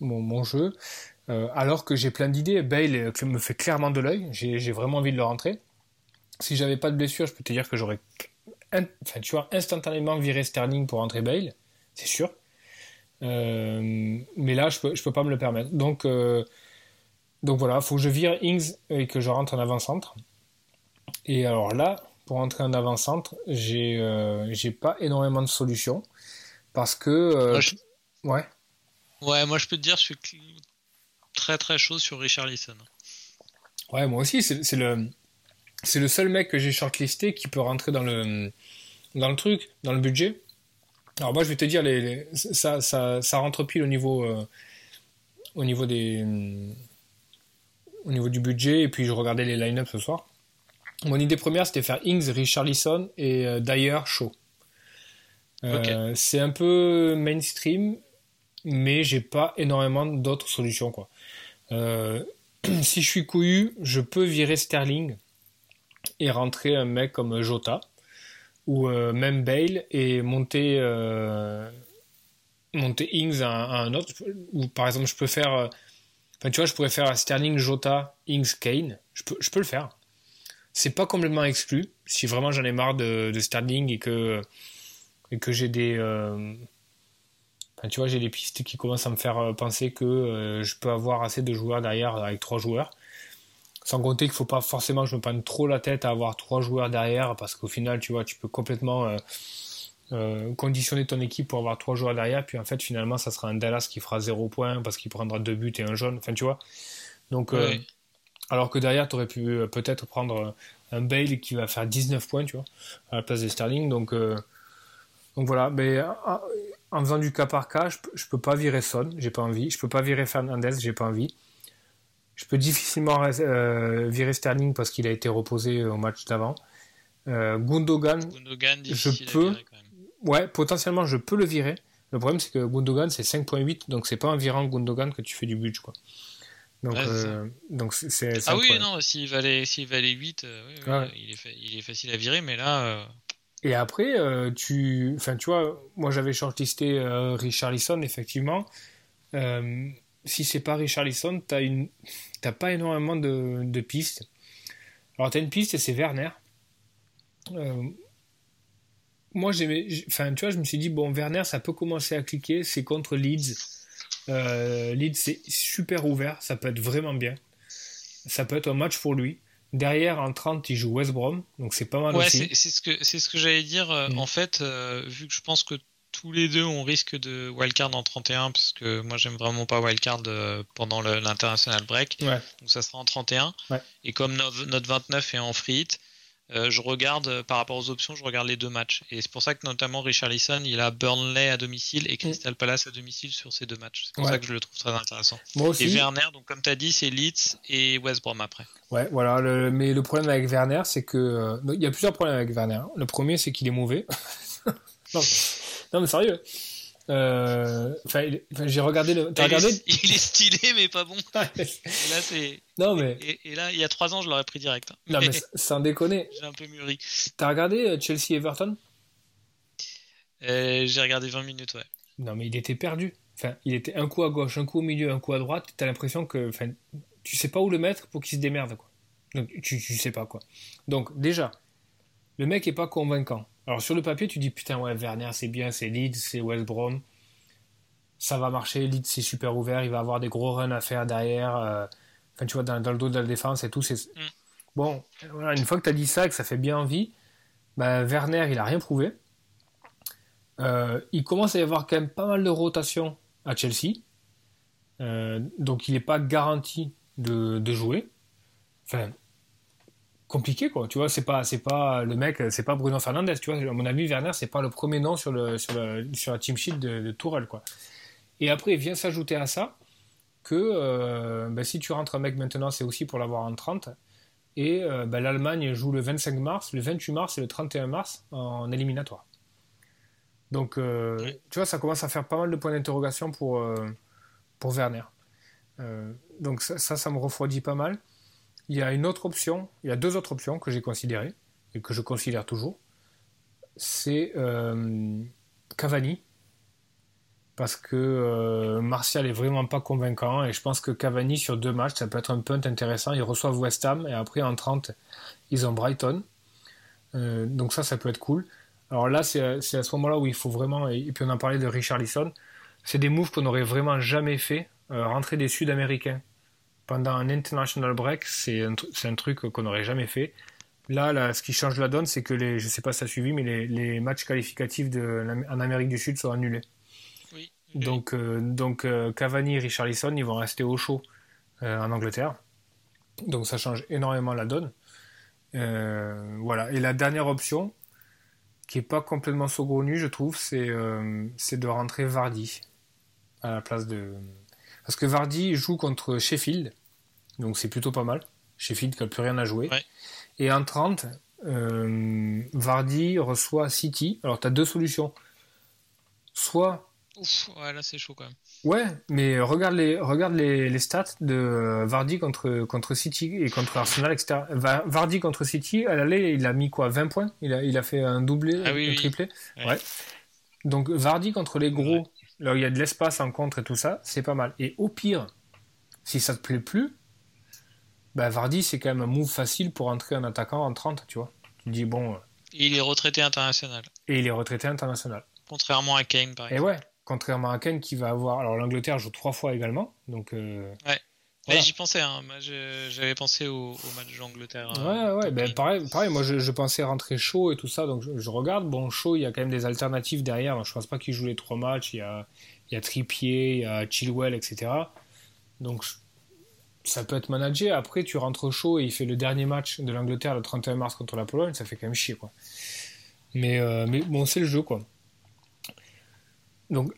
euh, jeu. Euh, alors que j'ai plein d'idées. Bale me fait clairement de l'œil. J'ai vraiment envie de le rentrer. Si j'avais pas de blessure, je peux te dire que j'aurais, enfin, instantanément viré Sterling pour rentrer Bale. C'est sûr. mais là, je peux, je peux pas me le permettre. Donc, donc voilà, il faut que je vire Ings et que je rentre en avant-centre. Et alors là, pour entrer en avant-centre, j'ai euh, pas énormément de solutions parce que euh, ouais. Ouais, moi je peux te dire, je suis très très chaud sur Richard Lisson. Ouais, moi aussi, c'est le c'est le seul mec que j'ai shortlisté qui peut rentrer dans le dans le truc, dans le budget. Alors moi je vais te dire les, ça, ça, ça rentre pile au niveau euh, au niveau des au niveau du budget et puis je regardais les line-up ce soir. Mon idée première, c'était faire Ings, Richarlison et euh, Dyer Shaw. Euh, c'est un peu mainstream, mais j'ai pas énormément d'autres solutions. Quoi. Euh, si je suis couillu, je peux virer Sterling et rentrer un mec comme Jota ou même Bale et monter monter Ings à, un autre. Ou par exemple, je peux faire. Enfin, tu vois, je pourrais faire Sterling, Jota, Ings, Kane. Je peux, je peux le faire c'est pas complètement exclu. Si vraiment j'en ai marre de, de, Sterling et que, et que j'ai des. Euh, tu vois, j'ai des pistes qui commencent à me faire euh, penser que euh, je peux avoir assez de joueurs derrière avec trois joueurs. Sans compter qu'il faut pas forcément que je me prenne trop la tête à avoir trois joueurs derrière parce qu'au final, tu vois, tu peux complètement conditionner ton équipe pour avoir trois joueurs derrière. Puis en fait, finalement, ça sera un Dallas qui fera zéro point parce qu'il prendra deux buts et un jaune. Enfin, tu vois. Donc, alors que derrière, tu aurais pu euh, peut-être prendre un Bale qui va faire 19 points, tu vois, à la place de Sterling. Donc, euh, donc voilà, mais en faisant du cas par cas, je, je peux pas virer Son, j'ai pas envie. Je peux pas virer Fernandez, j'ai pas envie. Je peux difficilement euh, virer Sterling parce qu'il a été reposé au match d'avant. Euh, Gundogan, je peux. Ouais, potentiellement, je peux le virer. Le problème, c'est que Gundogan, c'est 5.8, donc c'est pas en virant Gundogan que tu fais du budget, quoi. Donc, euh, donc c'est, ah oui, non, s'il valait, s'il valait 8, euh, il, est il, est facile à virer, mais là. Euh, Et après, tu, enfin, tu vois, moi j'avais shortlisté Richarlison, effectivement. si c'est pas Richarlison, t'as une, t'as pas énormément de, de pistes. Alors t'as une piste, c'est Werner. moi j'aimais, enfin, tu vois, je me suis dit bon, Werner, ça peut commencer à cliquer. C'est contre Leeds. Euh, Leeds, c'est super ouvert, ça peut être vraiment bien. Ça peut être un match pour lui. Derrière, en 30, il joue West Brom, donc c'est pas mal ouais, C'est ce que, ce que j'allais dire. Euh, mm. En fait, euh, vu que je pense que tous les deux, on risque de wildcard en 31, parce que moi, j'aime vraiment pas wildcard pendant l'international break. Donc ça sera en 31. Et comme notre, notre 29 est en free hit, euh, je regarde euh, par rapport aux options, je regarde les deux matchs. Et c'est pour ça que notamment Richard Lisson, il a Burnley à domicile et Crystal Palace à domicile sur ces deux matchs. C'est pour ça que je le trouve très intéressant. Moi aussi. Et Werner, donc comme tu as dit, c'est Leeds et West Brom après. Ouais, voilà. mais le problème avec Werner, c'est que. Euh, il y a plusieurs problèmes avec Werner. Le premier, c'est qu'il est mauvais. non, mais sérieux. Euh, j'ai regardé le. Regardé Il est stylé, mais pas bon. et là, c'est. Non mais. Et, là, il y a 3 ans, je l'aurais pris direct. Hein. Non mais sans déconner. J'ai un peu mûri. T'as regardé euh, Chelsea Everton euh, J'ai regardé 20 minutes, ouais. Non mais il était perdu. Enfin, il était un coup à gauche, un coup au milieu, un coup à droite. T'as l'impression que, enfin, tu sais pas où le mettre pour qu'il se démerde, quoi. Donc tu, tu sais pas quoi. Donc déjà, le mec est pas convaincant. Alors sur le papier, tu dis putain ouais Werner c'est bien, c'est Leeds, c'est West Brom, ça va marcher. Leeds c'est super ouvert, il va avoir des gros runs à faire derrière. Euh, enfin tu vois dans, le dos de la défense et tout. C'est mm. bon. Voilà, une fois que tu as dit ça et que ça fait bien envie, ben, Werner il a rien prouvé. Euh, il commence à y avoir quand même pas mal de rotation à Chelsea, euh, donc il n'est pas garanti de, de jouer. Enfin, compliqué quoi. Tu vois c'est pas c'est pas le mec c'est pas Bruno Fernandez tu vois. À mon avis Werner c'est pas le premier nom sur le sur, sur la team sheet de, de Tourelle quoi. Et après il vient s'ajouter à ça que euh, ben, si tu rentres un mec maintenant c'est aussi pour l'avoir en 30 et euh, ben, l'Allemagne joue le 25 mars le 28 mars et le 31 mars en éliminatoire. Donc euh, tu vois ça commence à faire pas mal de points d'interrogation pour pour Werner. Donc ça, ça, ça me refroidit pas mal il y a une autre option, il y a deux autres options que j'ai considérées et que je considère toujours. C'est euh, Cavani. Parce que euh, Martial est vraiment pas convaincant et je pense que Cavani sur deux matchs ça peut être un punt intéressant. Ils reçoivent West Ham et après en 30 ils ont Brighton. Euh, donc ça ça peut être cool. Alors là c'est à ce moment-là où il faut vraiment, et puis on en parlait de Richard Lisson, c'est des moves qu'on n'aurait vraiment jamais fait, rentrer des Sud-Américains pendant un international break, c'est un, un, truc qu'on n'aurait jamais fait. Là, là, ce qui change la donne, c'est que les, je sais pas si ça a suivi, mais les, les matchs qualificatifs de, en Amérique du Sud sont annulés. Oui, Donc, euh, donc euh, Cavani et Richarlison, ils vont rester au chaud euh, en Angleterre. Donc ça change énormément la donne. voilà. Et la dernière option, qui est pas complètement saugrenue, je trouve, c'est c'est de rentrer Vardy à la place de parce que Vardy joue contre Sheffield, donc c'est plutôt pas mal. Sheffield qui n'a plus rien à jouer. Et en 30, euh, Vardy reçoit City. Alors tu as deux solutions. Soit. Ouf, ouais, là c'est chaud quand même. Ouais, mais regarde les, regarde les, les stats de Vardy contre, contre City et contre Arsenal, etc. Vardy contre City, à l'aller, il a mis quoi 20 points? Il a, il a fait un doublé, ah un triplé? Ouais. Donc Vardy contre les gros, là il y a de l'espace en contre et tout ça, c'est pas mal. Et au pire, si ça te plaît plus, bah Vardy, c'est quand même un move facile pour entrer un attaquant en 30, tu vois. Tu dis, bon. Euh, et il est retraité international. Et il est retraité international. Contrairement à Kane, par exemple. Et ouais, contrairement à Kane qui va avoir. Alors l'Angleterre joue trois fois également, donc. Euh, ouais. J'y pensais, hein. j'avais pensé au, match d'Angleterre. Hein. Ouais, ouais, ben, pareil, pareil, moi je, pensais rentrer chaud et tout ça, donc je, regarde. Bon, chaud, il y a quand même des alternatives derrière. Je pense pas qu'il joue les trois matchs. Il y a, il y a Trippier, il y a Chilwell, etc. Donc ça peut être managé. Après, tu rentres chaud et il fait le dernier match de l'Angleterre le 31 mars contre la Pologne, ça fait quand même chier, quoi. Mais, euh, mais bon, c'est le jeu, quoi. Donc,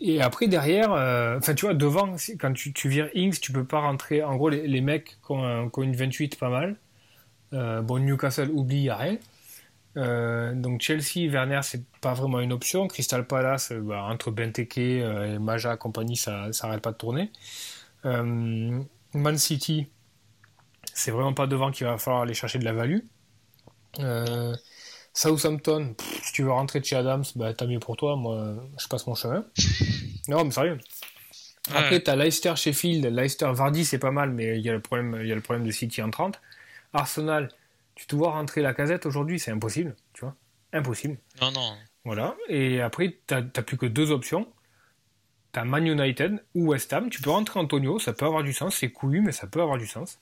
et après, derrière, euh, enfin, tu vois, devant, quand tu, vires Ings, tu peux pas rentrer. En gros, les, mecs qui ont, une 28, pas mal. Euh, bon, Newcastle oublie, y a rien. donc Chelsea, Werner, c'est pas vraiment une option. Crystal Palace, bah, entre Benteke et Maja compagnie, ça, ça arrête pas de tourner. Man City, c'est vraiment pas devant qu'il va falloir aller chercher de la value. Southampton, si tu veux rentrer de chez Adams, bah, tant mieux pour toi. Moi, je passe mon chemin. non, mais sérieux. Après, tu as Leicester, Sheffield. Leicester, Vardy, c'est pas mal, mais il y, a le problème, il y a le problème de City en 30. Arsenal, tu te vois rentrer la casette aujourd'hui, c'est impossible. Tu vois Impossible. Non, non. Voilà. Et après, tu n'as plus que deux options. Tu as Man United ou West Ham. Tu peux rentrer Antonio, ça peut avoir du sens. C'est couillu, mais ça peut avoir du sens.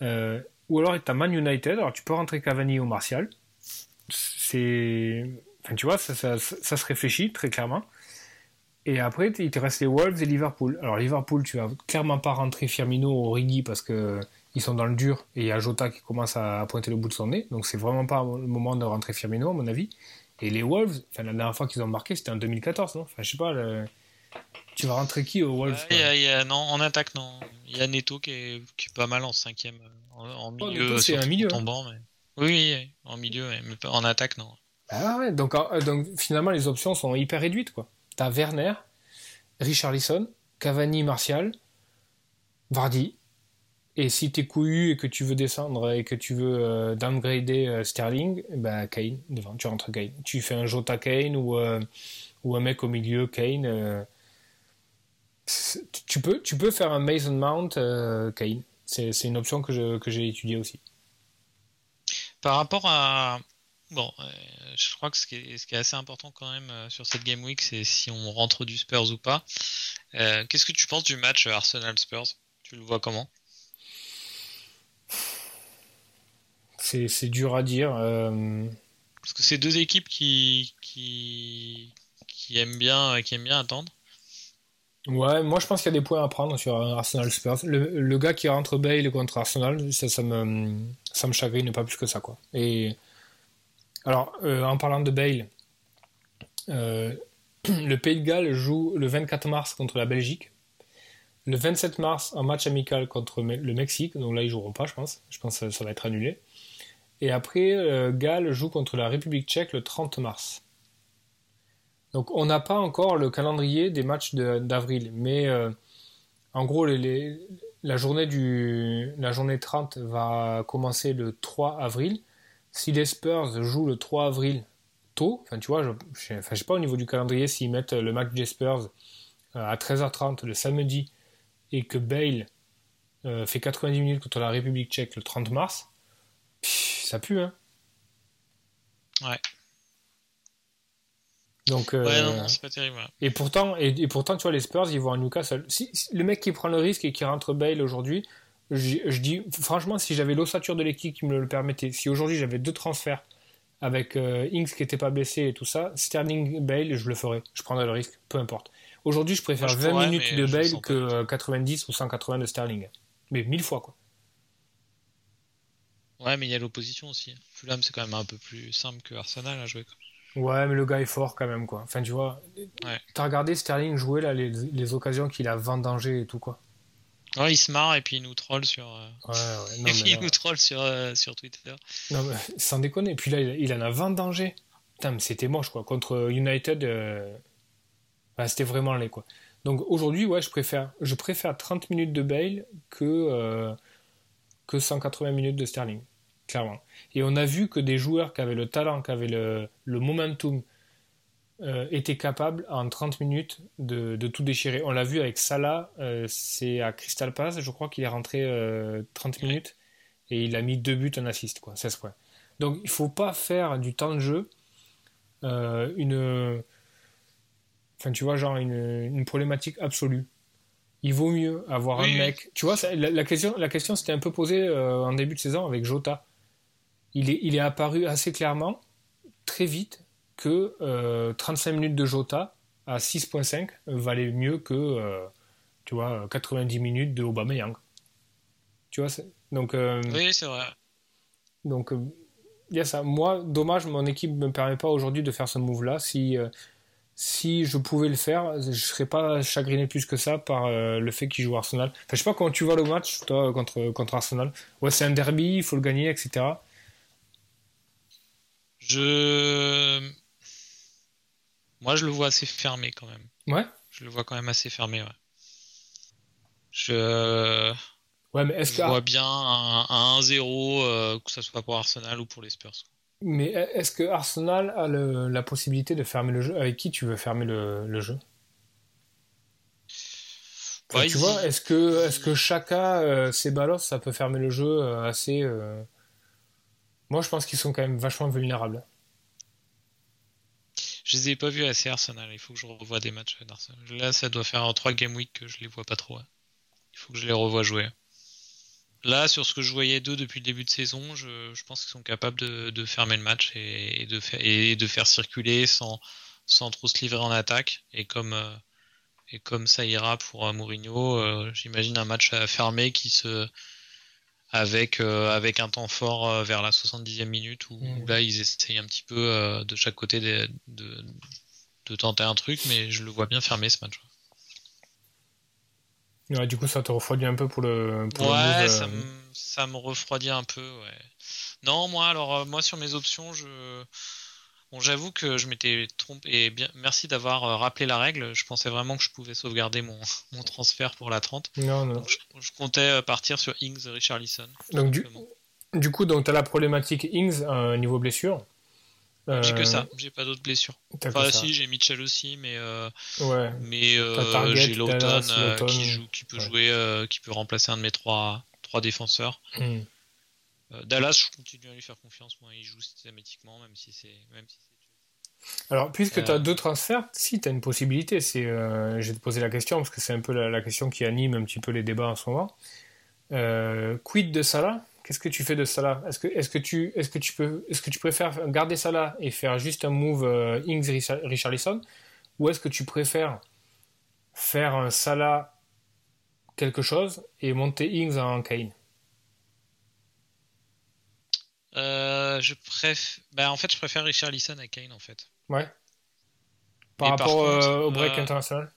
Euh, ou alors, tu as Man United. Alors, tu peux rentrer Cavani ou Martial c'est. Enfin, tu vois, ça, ça, ça, se réfléchit très clairement. Et après, il te reste les Wolves et Liverpool. Alors, Liverpool, tu vas clairement pas rentrer Firmino ou Origi parce que ils sont dans le dur et il y a Jota qui commence à pointer le bout de son nez. Donc, c'est vraiment pas le moment de rentrer Firmino, à mon avis. Et les Wolves, enfin, la dernière fois qu'ils ont marqué, c'était en 2014, non? Enfin, je sais pas, tu vas rentrer qui aux Wolves Non, en attaque, non. Il y a Neto qui est, qui est pas mal en cinquième, en, oh, milieu. c'est un milieu. Hein. Tombant, mais... Oui, en milieu, mais en attaque, non. Ah ouais, donc, euh, donc finalement, les options sont hyper réduites, quoi. T'as Werner, Richarlison, Cavani, Martial, Vardy. Et si t'es couillu et que tu veux descendre et que tu veux euh, downgrader euh, Sterling, bah Kane, devant, tu rentres Kane. Tu fais un Jota Kane ou, ou un mec au milieu Kane. tu, peux, tu peux faire un Mason Mount Kane. C'est une option que j'ai que étudiée aussi. Par rapport à. Bon, euh, je crois que ce qui, est, ce qui, est, assez important quand même euh, sur cette Game Week, c'est si on rentre du Spurs ou pas. Euh, qu'est-ce que tu penses du match Arsenal-Spurs Tu le vois comment? C'est dur à dire. Parce que c'est deux équipes qui, qui, qui, aiment bien, qui aiment bien attendre. Ouais, moi je pense qu'il y a des points à prendre sur Arsenal Spurs. Le, gars qui rentre Bale contre Arsenal, ça, ça, me, ça me chagrine pas plus que ça. Quoi. Et alors, euh, en parlant de Bale, euh, le Pays de Galles joue le 24 mars contre la Belgique. Le 27 mars, un match amical contre le Mexique. Donc là, ils joueront pas, je pense. Je pense que ça, va être annulé. Et après, euh, Galles joue contre la République tchèque le 30 mars. Donc on n'a pas encore le calendrier des matchs d'avril, mais euh, en gros la, journée du, la journée 30 va commencer le 3 avril. Si les Spurs jouent le 3 avril tôt, enfin tu vois, je, ne sais pas au niveau du calendrier s'ils mettent le match des Spurs euh, à 13h30 le samedi et que Bale euh, fait 90 minutes contre la République tchèque le 30 mars, ça pue hein. Ouais. Donc, ouais, non, c'est pas terrible. Et pourtant, et, pourtant, tu vois, les Spurs, ils vont à Newcastle. Si, le mec qui prend le risque et qui rentre Bale aujourd'hui, je, dis, franchement, si j'avais l'ossature de l'équipe qui me le permettait, si aujourd'hui j'avais deux transferts avec euh, Inks qui n'était pas blessé et tout ça, Sterling Bale, je le ferais. Je prendrais le risque, peu importe. Aujourd'hui, je préfère 20 minutes de Bale que 90 ou 180 de Sterling. Mais mille fois, quoi. Ouais, mais il y a l'opposition aussi. Fulham, c'est quand même un peu plus simple que Arsenal à jouer. Quoi. Ouais, mais le gars est fort quand même, quoi. Enfin, tu vois, t'as regardé Sterling jouer là, les, les occasions qu'il a vendangées et tout, quoi. Ouais, il se marre et puis il nous troll sur. Euh, ouais, ouais. Non, et puis il nous troll sur, euh, sur Twitter. Non, mais sans déconner. Et puis là, il, en a vendangé. Putain, mais c'était moche, quoi. Contre United, euh... c'était vraiment laid, quoi. Donc aujourd'hui, ouais, je préfère, je préfère 30 minutes de Bale que, euh, que 180 minutes de Sterling clairement. Et on a vu que des joueurs qui avaient le talent, qui avaient le, momentum, euh, étaient capables en 30 minutes de, tout déchirer. On l'a vu avec Salah, euh, c'est à Crystal Palace, je crois qu'il est rentré 30 euh, minutes et il a mis deux buts, en assist, quoi, 16 points. Donc il faut pas faire du temps de jeu une. Enfin, tu vois, genre une, problématique absolue il vaut mieux avoir un mec. Tu vois, la, question, la question s'était un peu posée en début de saison avec Jota il est, il est apparu assez clairement, très vite, que 35 euh, minutes de Jota à 6.5 valait mieux que, euh, Tu vois, 90 minutes de Aubameyang. Tu vois, donc. oui, c'est vrai. Donc, il y a ça. Moi, dommage, mon équipe ne me permet pas aujourd'hui de faire ce move-là. Si, si je pouvais le faire, je ne serais pas chagriné plus que ça par le fait qu'il joue Arsenal. Enfin, je sais pas comment tu vois le match, toi, contre, contre Arsenal. Ouais, c'est un derby, il faut le gagner, etc. Je. Moi, je le vois assez fermé quand même. Ouais. Je le vois quand même assez fermé, ouais. Je. Ouais, mais est-ce je vois bien un, 1-0, euh, que ce soit pour Arsenal ou pour les Spurs. Mais est-ce que Arsenal a la possibilité de fermer le jeu? Avec qui tu veux fermer le, jeu? Tu vois, est-ce que, est-ce que Chaka, euh, Ceballos, ça peut fermer le jeu euh, assez. Euh, moi, je pense qu'ils sont quand même vachement vulnérables. Je les ai pas vus assez Arsenal. Il faut que je revoie des matchs d'Arsenal. Là, ça doit faire 3 game week que je les vois pas trop. Il faut que je les revoie jouer. Là, sur ce que je voyais d'eux depuis le début de saison, je, pense qu'ils sont capables de, fermer le match et, de faire, circuler sans, trop se livrer en attaque. Et comme, euh, ça ira pour euh, Mourinho, euh, j'imagine un match fermé qui se, avec, euh, avec un temps fort euh, vers la 70e minute où, mm. là ils essayent un petit peu euh, de chaque côté de, de, tenter un truc, mais je le vois bien fermer ce match. Ouais, du coup, ça te refroidit un peu pour le. ouais, ça, me, ça, me, refroidit un peu. Ouais. Non, moi, alors, moi sur mes options, je Bon, j'avoue que je m'étais trompé. Et bien, merci d'avoir euh, rappelé la règle. Je pensais vraiment que je pouvais sauvegarder mon, mon transfert pour la 30. Non, non. je, comptais euh, partir sur Ings Richarlison. Donc, du, du coup, tu as la problématique Ings euh, niveau blessure. J'ai que ça, j'ai pas d'autres blessures. Enfin, si, j'ai Mitchell aussi, mais, ouais. mais j'ai Lawton qui, joue, qui peut jouer, qui peut remplacer un de mes trois, trois défenseurs. Hmm. Euh, Dallas, je continue à lui faire confiance. Moi, il joue systématiquement, même si c'est. Si alors, puisque tu as euh. deux transferts, si tu as une possibilité, c'est, euh, te poser la question, parce que c'est un peu la, question qui anime un petit peu les débats en ce moment. quid de Salah? Qu'est-ce que tu fais de Salah? Est-ce que, est que, tu, est que, tu peux, est-ce que tu préfères garder Salah et faire juste un move Ings-Richarlison Ou est-ce que tu préfères faire un Salah quelque chose et monter Ings en Kane? Euh, je préfère. Bah, en fait, je préfère Richard Lisson à Kane, en fait. Ouais. Par rapport euh, au break euh, international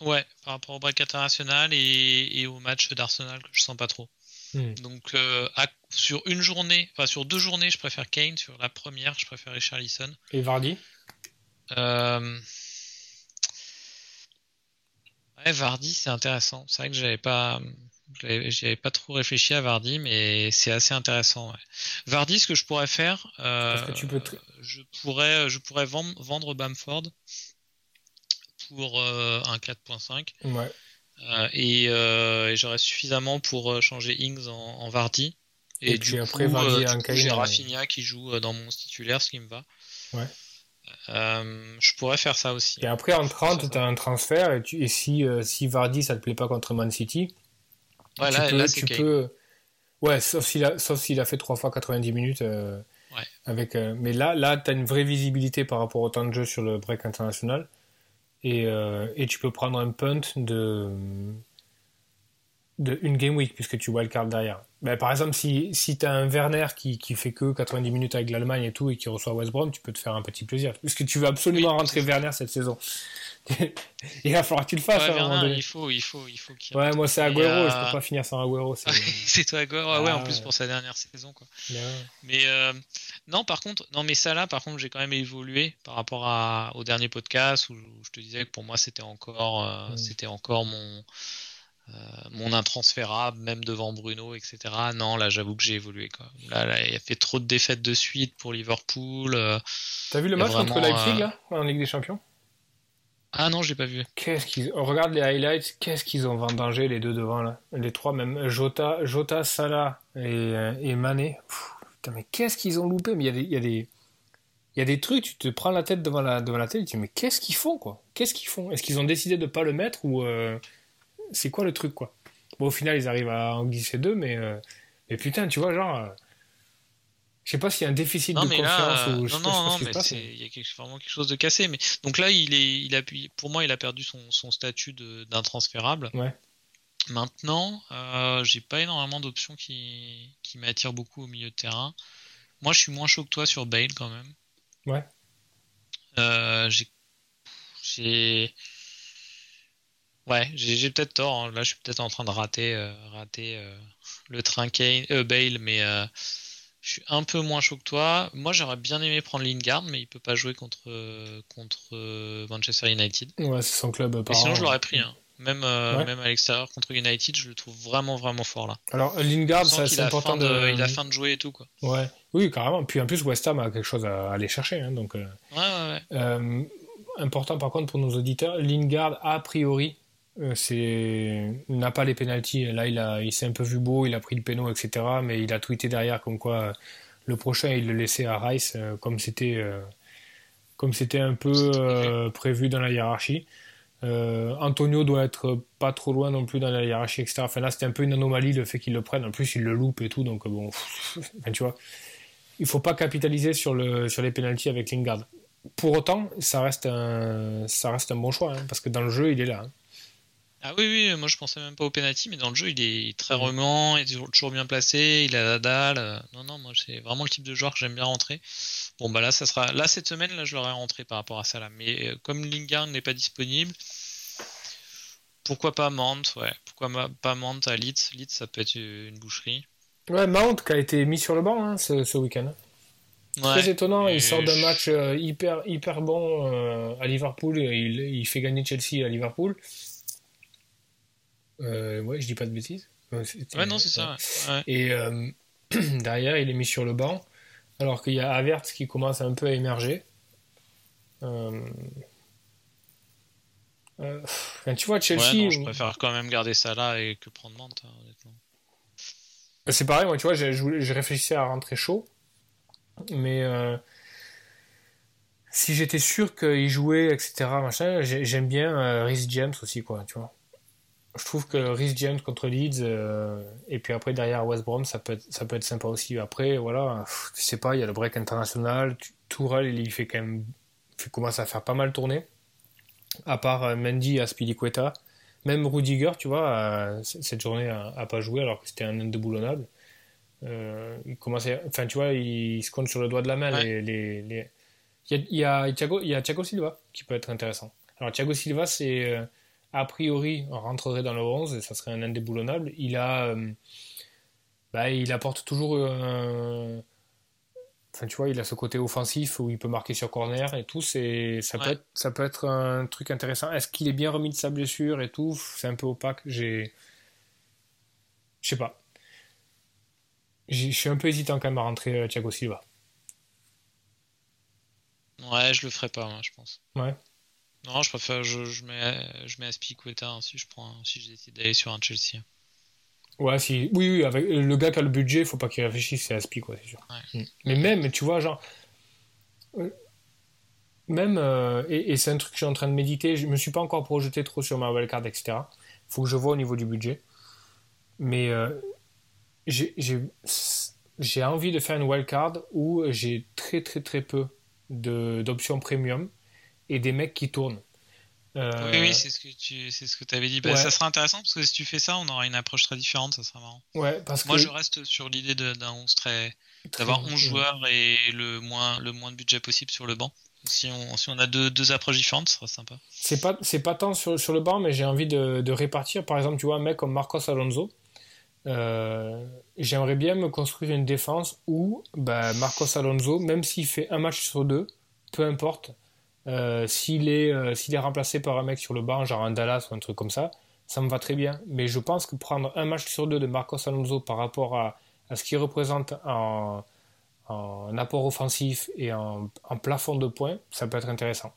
Ouais, par rapport au break international et, au match d'Arsenal que je sens pas trop. Hmm. Donc, sur une journée, enfin, sur deux journées, je préfère Kane. Sur la première, je préfère Richard Lisson. Et Vardy? Ouais, Vardy, c'est intéressant. C'est vrai que j'avais pas. J'y avais pas trop réfléchi à Vardy, mais c'est assez intéressant. Ouais. Vardy, ce que je pourrais faire, euh, que tu peux je pourrais, je pourrais vendre, Bamford pour euh, un 4.5. Ouais. Euh, et, et j'aurais suffisamment pour changer Ings en, en Vardy. Et, du après, coup, j'ai Rafinha qui joue dans mon titulaire, ce qui me va. Ouais. je pourrais faire ça aussi. Et après, en 30, tu as un transfert, et, tu, et si, si Vardy, ça te plaît pas contre Man City, Ouais, là, tu peux, Ouais, sauf s'il a, sauf s'il a fait 3 fois 90 minutes. Euh, avec, euh, mais là, là tu as une vraie visibilité par rapport au temps de jeu sur le break international. Et, euh, et tu peux prendre un punt de, de une game week puisque tu wildcard derrière. Ben, par exemple, si, si tu as un Werner qui, qui fait que 90 minutes avec l'Allemagne et tout et qui reçoit West Brom, tu peux te faire un petit plaisir. Puisque tu veux absolument rentrer Werner cette saison. il va falloir que tu le fasses. il faut, il faut, il faut qu'il. Ouais, moi c'est Agüero, je peux pas finir sans Agüero. C'est toi Agüero, ouais, en ah, plus pour sa dernière saison, quoi. Mais euh, non, par contre, non, mais ça là, par contre, j'ai quand même évolué par rapport à, au dernier podcast où je te disais que pour moi c'était encore, euh, mm. c'était encore mon. Euh, mon intransférable, même devant Bruno, etc. Non, là, j'avoue que j'ai évolué. Quoi. Là, là, il a fait trop de défaites de suite pour Liverpool. T'as vu le match contre Leipzig, là, en Ligue des Champions? Ah non, j'ai pas vu. Qu'est-ce qu'ils on regarde les highlights, qu'est-ce qu'ils ont vendangé les deux devant là, les trois même Jota, Jota, Salah et, euh, et Mané. putain, mais qu'est-ce qu'ils ont loupé? Mais il y a des il y a des il y a des trucs, tu te prends la tête devant la devant la télé, tu te dis mais qu'est-ce qu'ils font quoi? Qu'est-ce qu'ils font? Est-ce qu'ils ont décidé de pas le mettre ou euh, c'est quoi le truc quoi? Bon au final ils arrivent à en glisser deux mais euh, mais putain, tu vois genre je Je sais pas s'il y a un déficit de confiance ou je non, non, non, mais il y a vraiment quelque chose de cassé. Mais donc là, il est, il a, pour moi, il a perdu son, son statut d'intransférable. Ouais. Maintenant, euh, j'ai pas énormément d'options qui, qui m'attirent beaucoup au milieu de terrain. Moi, je suis moins chaud que toi sur Bale quand même. Ouais. Euh, j'ai. Ouais, j'ai peut-être tort. Hein. Là, je suis peut-être en train de rater, euh, rater euh, le train Kane, Bale, mais je suis un peu moins chaud que toi. Moi, j'aurais bien aimé prendre Lingard, mais il peut pas jouer contre, contre Manchester United. Ouais, c'est son club. Sinon, je l'aurais pris. Hein. Même, même à l'extérieur contre United, je le trouve vraiment vraiment fort là. Alors Lingard, c'est important de... Il a fin de jouer et tout quoi. Ouais, oui carrément. Puis en plus West Ham a quelque chose à aller chercher, hein, donc. Ouais ouais. ouais. Euh, important par contre pour nos auditeurs, Lingard a priori euh, c'est n'a pas les pénalties. Là il a il s'est un peu vu beau, il a pris le péno etc. Mais il a tweeté derrière comme quoi euh, le prochain il le laissait à Rice comme c'était comme c'était un peu prévu dans la hiérarchie. Euh, Antonio doit être pas trop loin non plus dans la hiérarchie, etc. Enfin là, c'était un peu une anomalie le fait qu'il le prenne. En plus, il le loupe et tout, donc bon, enfin, tu vois, il faut pas capitaliser sur le sur les pénalties avec Lingard. Pour autant, ça reste un ça reste un bon choix hein, parce que dans le jeu, il est là. Hein. Ah oui, oui, moi je pensais même pas au penalty, mais dans le jeu il est très remuant, il est toujours bien placé, il a la dalle. Non, non, moi c'est vraiment le type de joueur que j'aime bien rentrer. Bon bah là ça sera, là cette semaine là je l'aurais rentré par rapport à ça là, mais euh, comme Lingard n'est pas disponible, pourquoi pas Mount, ouais, pourquoi pas Mount à Leeds, Leeds ça peut être une boucherie. Ouais, Mount qui a été mis sur le banc hein, ce, week-end. Très étonnant, il sort d'un match euh, hyper, hyper bon euh, à Liverpool, il, il fait gagner Chelsea à Liverpool. Euh, ouais, je dis pas de bêtises. Ouais, non, c'est ça. Et euh, derrière, il est mis sur le banc, alors qu'il y a Avert qui commence un peu à émerger. Euh, tu vois, Chelsea. je préfère quand même garder ça là et que prendre Mante, hein, honnêtement. C'est pareil, moi, tu vois, je réfléchissais à rentrer chaud, mais si j'étais sûr qu'il jouait, etc., machin, j'aime bien Rhys James aussi, quoi, tu vois je trouve que Rhys James contre Leeds euh, et puis après derrière West Brom ça peut être, ça peut être sympa aussi. Après voilà tu sais pas il y a le break international Tourelle il fait quand même il commence à faire pas mal tourner. À part euh, Mendy à Spiliqueta même Rudiger tu vois euh, cette journée a, pas joué alors que c'était un indéboulonnable. Euh, il commence enfin tu vois il, se compte sur le doigt de la main les, les, Il, y a, il, y a Thiago, il y a Thiago Silva qui peut être intéressant. Alors Thiago Silva c'est a priori, rentrerait dans le 11 et ça serait un indéboulonnable. Il a, euh, bah, il apporte toujours un, enfin tu vois, il a ce côté offensif où il peut marquer sur corner et tout. C'est, ça peut être, ça peut être un truc intéressant. Est-ce qu'il est bien remis de sa blessure et tout? C'est un peu opaque. J'ai, je sais pas. Je suis un peu hésitant quand même à rentrer euh, Thiago Silva. Ouais, je le ferai pas, je pense. Ouais. Non, je préfère, je, je mets, je mets Aspicueta si je prends, si j'essaie d'aller sur un Chelsea. Ouais, si, oui, oui, avec le gars qui a le budget, faut pas qu'il réfléchisse, c'est Aspi, quoi, c'est sûr. Mm. Mais même, tu vois, genre, euh, même, euh, et, c'est un truc que je suis en train de méditer, je me suis pas encore projeté trop sur ma wildcard, etc. Faut que je vois au niveau du budget. Mais euh, j'ai envie de faire une wildcard où j'ai très, très, très peu d'options premium et des mecs qui tournent. Euh, oui, oui c'est ce que tu c'est ce que avais dit. Bah, Ça sera intéressant parce que si tu fais ça, on aura une approche très différente, ça sera marrant. Ouais, parce Moi, je reste sur l'idée d'un 11 très. d'avoir 11 joueurs et le moins, le moins de budget possible sur le banc. Si on, si on a deux, deux approches différentes, ce sera sympa. C'est pas, pas tant sur, sur, le banc, mais j'ai envie de, de, répartir. Par exemple, tu vois, un mec comme Marcos Alonso. Euh, j'aimerais bien me construire une défense où bah, Marcos Alonso, même s'il fait un match sur deux, peu importe, euh, s'il est, euh, est remplacé par un mec sur le banc, genre un Dallas ou un truc comme ça, ça me va très bien. Mais je pense que prendre un match sur deux de Marcos Alonso par rapport à, à ce qu'il représente en, en, apport offensif et en, en, plafond de points, ça peut être intéressant.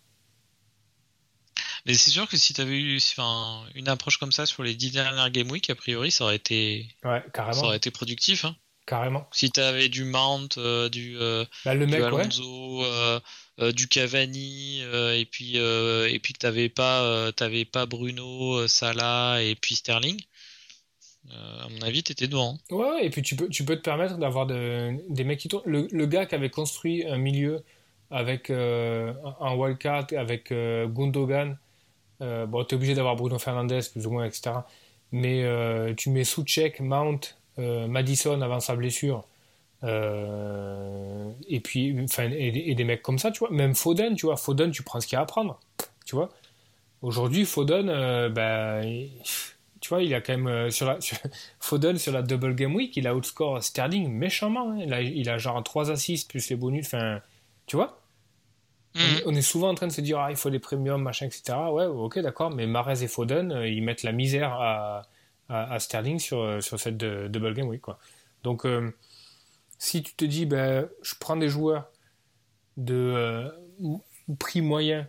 Mais c'est sûr que si tu avais eu enfin, une approche comme ça sur les dix dernières Game Week, a priori, ça aurait été, ouais, carrément. Ça aurait été productif. Hein. Carrément. Si tu avais du Mount, euh, du, bah, le du Alonso, euh, du Cavani euh, et puis et puis que t'avais pas t'avais pas Bruno, Salah et puis Sterling. Euh, à mon avis, t'étais devant. Ouais, et puis tu peux, tu peux te permettre d'avoir de- des mecs qui tournent. Le, le gars qui avait construit un milieu avec euh, un wildcard, avec euh, Gundogan, euh, bon, t'es obligé d'avoir Bruno Fernandes, plus ou moins, etc. Mais euh, tu mets Soucek, Mount, euh, Madison avant sa blessure, euh, et puis, enfin, et, et des mecs comme ça, tu vois. Même Foden, tu vois. Foden, tu prends ce qu'il y a à prendre, tu vois. Aujourd'hui, Foden, euh, ben, il- tu vois, il a quand même euh, sur la sur- Foden sur la double game week, il a outscore Sterling méchamment. hein. Il, a, il a genre 3 assists plus les bonus. Enfin, tu vois, on, est- on est souvent en train de se dire ah, il faut des premiums, machin, etc. Ouais, ok, d'accord, mais Mahrez et Foden, euh, ils mettent la misère à, à, Sterling sur, euh, sur cette double game week, quoi. Donc, euh, si tu te dis, ben, je prends des joueurs de euh, prix moyen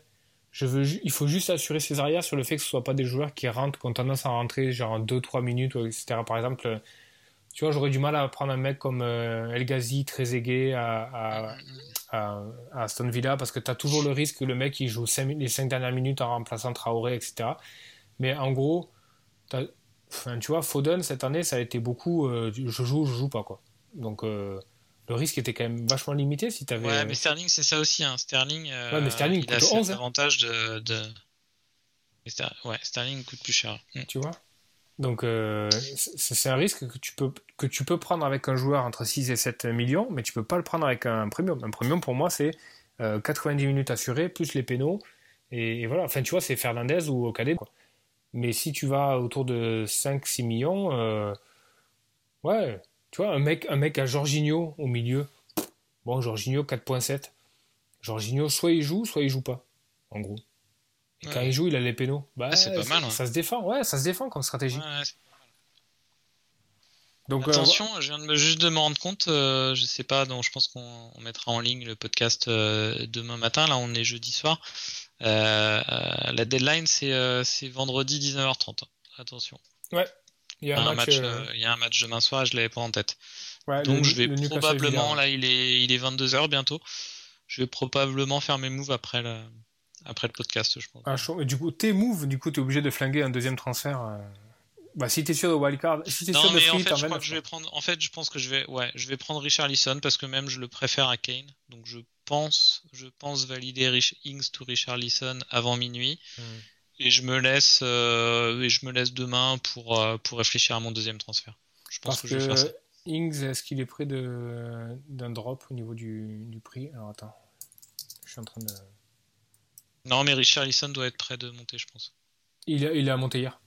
je veux, il faut juste assurer ses arrières sur le fait que ce ne soit pas des joueurs qui rentrent, qui ont tendance à rentrer genre en 2-3 minutes, etc. Par exemple, tu vois, j'aurais du mal à prendre un mec comme El Ghazi, très aigué à, à, à, Aston Villa, parce que tu as toujours le risque que le mec il joue cinq mi- les 5 dernières minutes en remplaçant Traoré, etc. Mais en gros, enfin, tu vois, Foden, cette année, ça a été beaucoup euh, je joue, je joue pas. quoi. Donc, euh, le risque était quand même vachement limité si tu avais. Ouais, mais Sterling, c'est ça aussi. Hein. Sterling, euh, Ouais, mais Sterling il coûte cet 11, hein. avantage de. Ouais, Sterling coûte plus cher. Mm. tu vois? Donc euh, c'est un risque que tu, peux, que tu peux prendre avec un joueur entre 6 et 7 millions, mais tu peux pas le prendre avec un premium. Un premium pour moi c'est euh, 90 minutes assurées, plus les pénaux, et, et voilà. Enfin tu vois c'est Fernandez ou Cadet. Quoi. Mais si tu vas autour de 5-6 millions, euh, ouais, tu vois, un mec, un mec à Jorginho au milieu, bon Jorginho 4.7, Jorginho soit il joue, soit il joue pas, en gros. Et quand il joue, il a les pénaux. Bah, Ah, c'est pas ça- mal, ouais. Ça se défend, ouais, ça se défend comme stratégie. Ouais, euh, Attention, je viens de me, juste de me rendre compte, euh, je sais pas, donc je pense qu'on on mettra en ligne le podcast euh, demain matin. Là, on est jeudi soir. Euh, euh, la deadline, c'est euh, c'est vendredi 19h30. Attention. il y a Il y a un un match. match, il y a un match demain soir je l'avais pas en tête. ouais, Donc le- je vais probablement, là il est, il est 22h bientôt, je vais probablement faire mes moves après le, après le podcast, je pense. Ah, chaud. Et du coup, tes moves, du coup, t'es obligé de flinguer un deuxième transfert. euh. Bah, si t'es sûr de wildcard, si t'es non sûr de en fait, je crois que je vais prendre, en fait, je pense que je vais, ouais, je vais prendre Richard Lisson parce que même je le préfère à Kane, donc je pense, je pense valider Rich, Ings to Richard Lisson avant minuit Hmm. et je me laisse, euh, et je me laisse demain pour, euh, pour réfléchir à mon deuxième transfert. Je pense Parce que, que, je vais faire ça. Ings, est-ce qu'il est près de d'un drop au niveau du, du prix? Alors attends, je suis en train de. Non mais Richard Lisson doit être prêt de monter, je pense. Il, est- il a monté hier.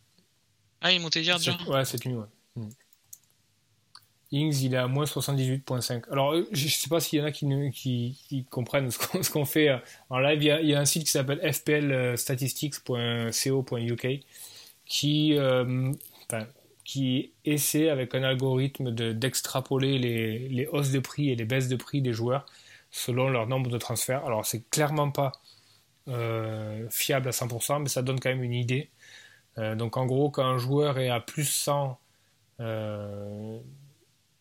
Ah, il est monté hier déjà Ouais, cette nuit, ouais. Hmm. Ings, il est à moins 78.5. Alors, euh, je sais pas s'il y en a qui, ne- qui, qui comprennent ce qu'on fait euh, en live. Il y a, il y a un site qui s'appelle fplstatistics.co.uk qui, euh, enfin, qui essaie avec un algorithme de- d'extrapoler les, les hausses de prix et les baisses de prix des joueurs selon leur nombre de transferts. Alors, c'est clairement pas euh, fiable à 100%, mais ça donne quand même une idée. Euh, donc en gros, quand un joueur est à plus 100, euh,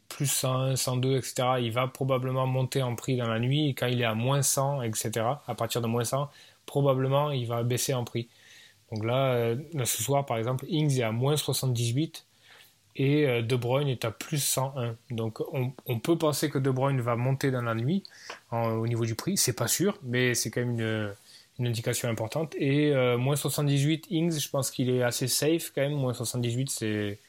plus 101, 102, etc., il va probablement monter en prix dans la nuit. Et quand il est à moins 100, etc., à partir de moins 100, probablement il va baisser en prix. Donc là, euh, là, ce soir, par exemple, Ings est à moins 78 et De Bruyne est à plus 101. Donc on, peut penser que De Bruyne va monter dans la nuit au niveau du prix. C'est pas sûr, mais c'est quand même une, une indication importante. Et euh, moins 78, Ings, je pense qu'il est assez safe quand même. Moins 78, c'est.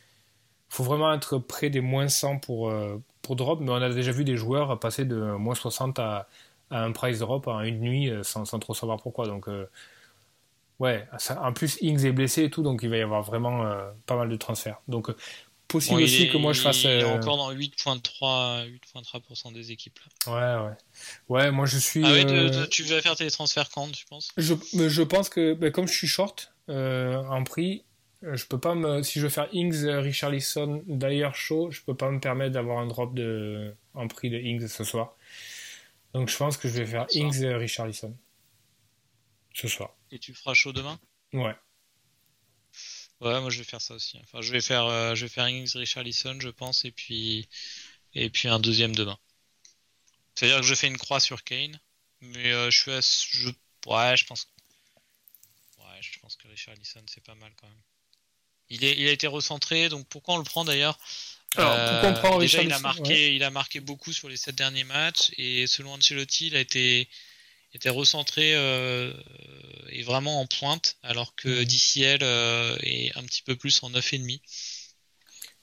faut vraiment être près des moins 100 pour, euh, pour drop, mais on a déjà vu des joueurs passer de moins 60 à, à un price drop en une nuit euh, sans, sans trop savoir pourquoi. Donc, ouais, ça- en plus, Ings est blessé et tout, donc il va y avoir vraiment pas mal de transferts. Donc, possible Bon, aussi est- que moi je fasse. Il est euh, encore dans 8.3 8.3% des équipes. Là. Ouais, ouais. Ouais, moi je suis. Ah euh, de- de- tu vas faire tes transferts quand, tu penses? Je, je pense que ben, comme je suis short euh, en prix, je peux pas me si je veux faire Ings, Richarlison, d'ailleurs chaud, je peux pas me permettre d'avoir un drop de en prix de Ings ce soir. Donc je pense que je vais faire. Ings, Richarlison ce soir. Et tu feras chaud demain? Ouais. Ouais, moi je vais faire ça aussi. Enfin, je vais faire, euh, je vais faire Ings Richarlison, je pense, et puis, et puis un deuxième demain. C'est-à-dire que je fais une croix sur Kane, mais euh, je suis, à, je, ouais, je pense, ouais, je pense que Richarlison c'est pas mal quand même. Il, est, il a été recentré, donc pourquoi on le prend d'ailleurs? Alors, pourquoi on prend Euh, Déjà, il a, marqué, Ouais. il a marqué beaucoup sur les sept derniers matchs, et selon Ancelotti, il a été, était recentré euh, et vraiment en pointe, alors que Mhm. DCL euh, est un petit peu plus en 9,5.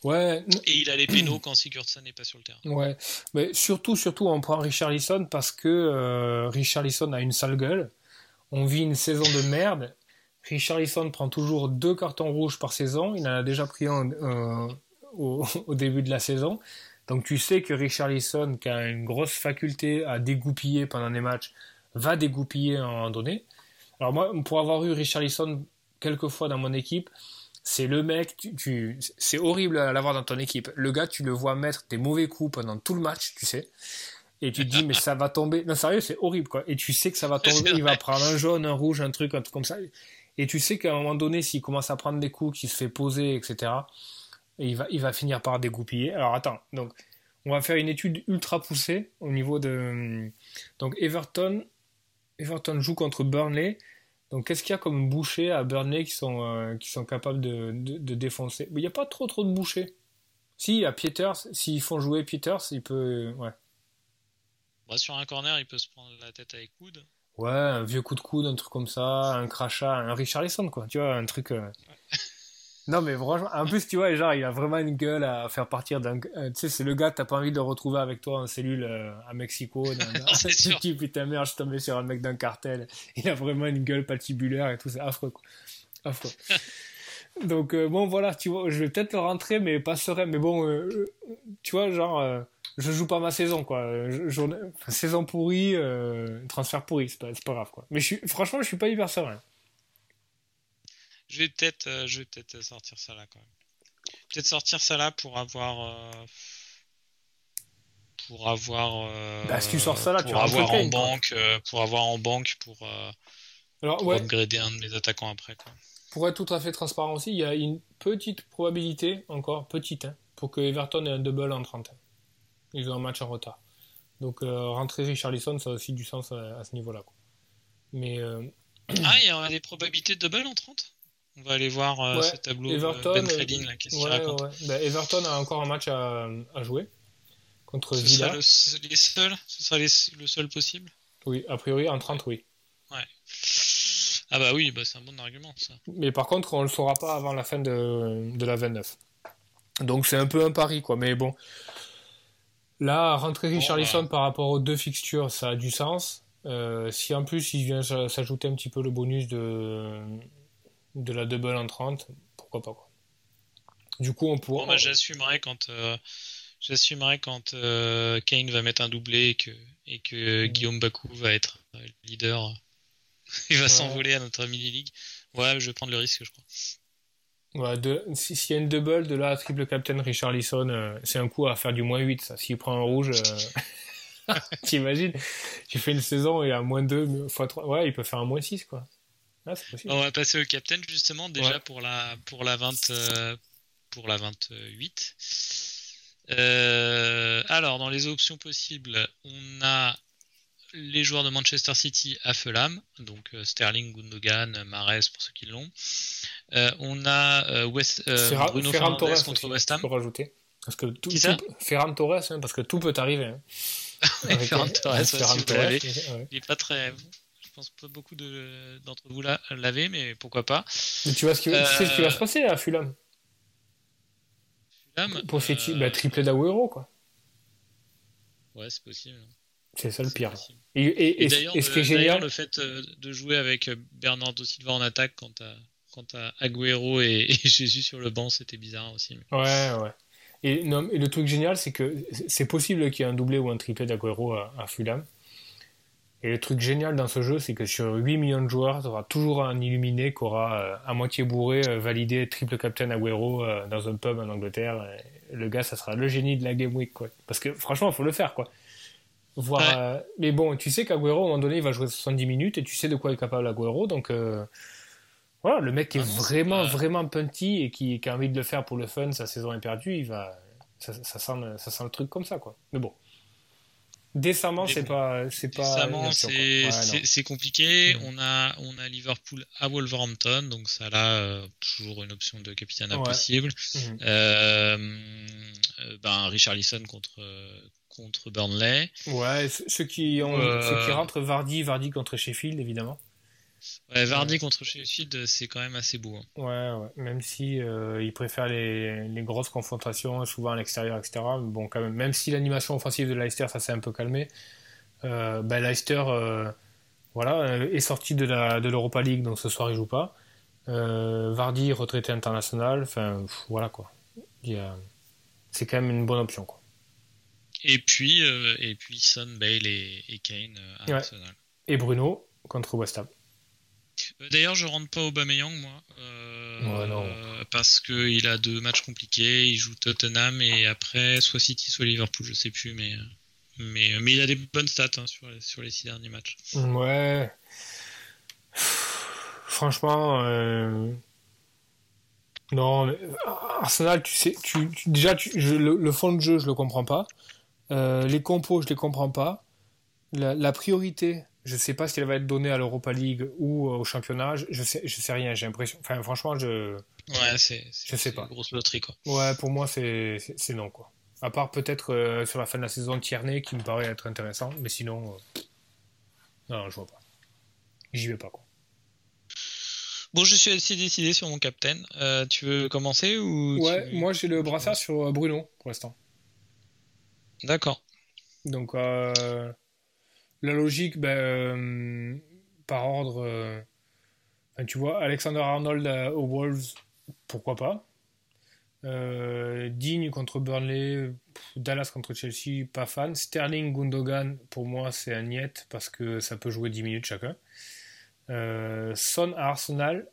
Ouais, Et il a les pénaux quand Sigurdsson n'est pas sur le terrain. ouais. Mais surtout, surtout, on prend Richarlison parce que euh, Richarlison a une sale gueule. On vit une saison de merde. Richarlison prend toujours deux cartons rouges par saison. Il en a déjà pris un au, au début de la saison. Donc tu sais que Richarlison, qui a une grosse faculté à dégoupiller pendant des matchs, va dégoupiller à un moment donné. Alors moi, pour avoir eu Richarlison quelques fois dans mon équipe, c'est le mec, tu, tu- c'est horrible à l'avoir dans ton équipe. Le gars, tu le vois mettre des mauvais coups pendant tout le match, tu sais. Et tu te dis, mais ça va tomber. Non, sérieux, c'est horrible, quoi. Et tu sais que ça va tomber. Il va prendre un jaune, un rouge, un truc, un truc comme ça. Et tu sais qu'à un moment donné, s'il commence à prendre des coups, qu'il se fait poser, etc., et il va, il va finir par dégoupiller. Alors attends, donc on va faire une étude ultra poussée au niveau de. Donc Everton, Everton joue contre Burnley. Donc qu'est-ce qu'il y a comme bouchers à Burnley qui sont, euh, qui sont capables de, de, de défoncer? Mais il n'y a pas trop trop de bouchers. Si, a Peters. S'ils font jouer Peters, il peut. Ouais. Bah, sur un corner, il peut se prendre la tête avec coude. Ouais, un vieux coup de coude, un truc comme ça, un crachat, un Richarlison, quoi. Tu vois, un truc. euh, Non, mais franchement, en plus, tu vois, genre, il a vraiment une gueule à faire partir d'un. euh, tu sais, c'est le gars que t'as pas envie de retrouver avec toi en cellule euh, à Mexico. dans- C'est Tu sûr. dis, putain, merde, je suis tombé sur un mec d'un cartel. Il a vraiment une gueule patibulaire et tout, c'est affreux, quoi. Affreux. Donc, euh, bon, voilà, tu vois, je vais peut-être le rentrer, mais pas serein. Mais bon, tu vois, genre, je joue pas ma saison, quoi. Je- journée- enfin, saison pourrie, transfert pourri, c'est pas, pas grave, quoi. Mais je suis, franchement, je suis pas hyper serein. Je vais peut-être euh, je vais peut-être sortir ça là quand même. Peut-être sortir ça là pour avoir euh, pour avoir euh, Bah, si tu sors ça là, pour tu avoir en banque euh, pour avoir en banque pour, euh, Alors, pour ouais, upgrader un de mes attaquants après quoi. pour être tout à fait transparent aussi, il y a une petite probabilité, encore petite, hein, pour que Everton ait un double en 30. Ils ont un match en retard. Donc, euh, rentrer Richarlison, ça a aussi du sens à, à ce niveau-là. quoi. Mais euh, Ah, il y a des probabilités de double en 30 On va aller voir euh, Ouais, ce tableau Everton, Ben euh, là, qu'est-ce qu'il ouais, raconte ouais. Ben, Everton a encore un match à, à jouer contre Ce Villa. sera le, les seuls Ce sera les- le seul possible? Oui, a priori en 30, oui. Ah bah oui, bah c'est un bon argument ça. Mais par contre, on le saura pas avant la fin de, de la 29. Donc c'est un peu un pari, quoi. Mais bon. Là, rentrer Bon, Richarlison bah. par rapport aux deux fixtures, ça a du sens. Euh, si en plus il vient s'ajouter un petit peu le bonus de, de la double en 30, pourquoi pas, quoi. Du coup, on pourra. Bon, bah, j'assumerai quand, euh, j'assumerai quand euh, Kane va mettre un doublé et que, et que. Guillaume Bakou va être leader. Il va s'envoler à notre mini league. Ouais, je vais prendre le risque, je crois. Ouais, de- si- s'il y a une double de là, triple captain Richarlison, euh, c'est un coup à faire du moins 8, ça. S'il prend un rouge, t'imagines? Tu fais une saison et à moins 2 x 3, ouais, il peut faire un moins 6, quoi. Ah. On va passer au captain justement déjà Ouais. pour la pour la 20 euh, pour la 28. Euh, alors dans les options possibles, on a les joueurs de Manchester City à Fulham, donc euh, Sterling, Gundogan, Mahrez pour ceux qui l'ont. On a West, Ferran- Bruno Ferran Torres contre aussi, West Ham. peux rajouter. Parce que tout, Qui ça tout- Ferran Torres, hein, parce que tout peut arriver. hein. Ferran Torres, Ferran. Il est pas très. Je pense pas beaucoup de- d'entre vous la- l'avez, mais pourquoi pas. Mais tu, vois ce qui, tu sais ce qui va Euh, se passer à Fulham Fulham, Pour City, euh, bah, triplé d'Aguero, quoi. Ouais, c'est possible. C'est ça le pire. possible. Et, et- Et, et- ce qui est génial, le fait euh, de jouer avec euh, Bernardo Silva en attaque quand t'as quand t'as Agüero et, et Jésus sur le banc, c'était bizarre aussi. mais- Ouais, ouais. Et, non, et le truc génial, c'est que c'est possible qu'il y ait un doublé ou un triplé d'Aguero à, à Fulham. Et le truc génial dans ce jeu, c'est que sur 8 millions de joueurs, tu auras toujours un illuminé qui aura euh, à moitié bourré euh, validé triple captain Aguero euh, dans un pub en Angleterre. Et le gars, ça sera le génie de la Game Week. Quoi. Parce que franchement, il faut le faire. quoi. Voir, Ouais. mais bon, tu sais qu'Aguero, à un moment donné, il va jouer 70 minutes et tu sais de quoi est capable Aguero. Donc voilà, le mec qui est Ah vraiment, vraiment punty et qui, qui a envie de le faire pour le fun, sa saison est perdue, il va, ça, ça sent, le- ça sent le truc comme ça. quoi. Mais bon. Décemment, c'est pas, c'est pas. Décemment, c'est compliqué. Mm. On a, on a Liverpool à Wolverhampton, donc ça là, euh, toujours une option de capitaine impossible. Mm. Euh, euh, ben Richarlison contre contre Burnley. Ouais, ceux qui ont, ceux qui rentrent Vardy, Vardy contre Sheffield évidemment. Ouais, Vardy contre Sheffield, c'est quand même assez beau. Hein. Ouais, ouais, même si euh, il préfère les, les, grosses confrontations, souvent à l'extérieur, etc. Bon, quand même, même si l'animation offensive de Leicester, ça s'est un peu calmé, euh, ben Leicester, euh, voilà, est sorti de la de l'Europa League, donc ce soir il joue pas. Vardy retraité international, enfin voilà quoi. C'est quand même une bonne option quoi. Et puis et puis Son, Bale et, et Kane à Arsenal. Et Bruno contre West Ham. Euh, d'ailleurs, je rentre pas au Bameyang, moi. Euh, parce qu'il a deux matchs compliqués. Il joue Tottenham et après, soit City, soit Liverpool, je sais plus. Mais, mais, mais il a des bonnes stats hein, sur, sur les six derniers matchs. Ouais. Franchement, euh, non. Arsenal, tu sais, tu, déjà, le, fond de jeu, je le comprends pas. les compos, je les comprends pas. La, la priorité je sais pas ce qu'elle va être donnée à l'Europa League ou au championnat. Je sais, je sais rien. J'ai l'impression. Enfin, franchement, je. Ouais, c'est. Je sais pas. Une grosse loterie, quoi. Ouais, pour moi, c'est non, quoi. À part peut-être euh, sur la fin de la saison Tierney qui me paraît être intéressant, mais sinon. Euh, non, je vois pas. J'y vais pas, quoi. Bon, je suis assez décidé sur mon captain. Euh, tu veux commencer ou Ouais, moi j'ai le brassard sur Bruno pour l'instant. D'accord. Donc, euh, la logique, ben, euh, par ordre, euh, tu vois, Alexander Arnold aux Wolves, pourquoi pas. Euh, Digne contre Burnley, Dallas contre Chelsea, pas fan. Sterling, Gundogan, pour moi, c'est un niet parce que ça peut jouer 10 minutes chacun. Son à Arsenal,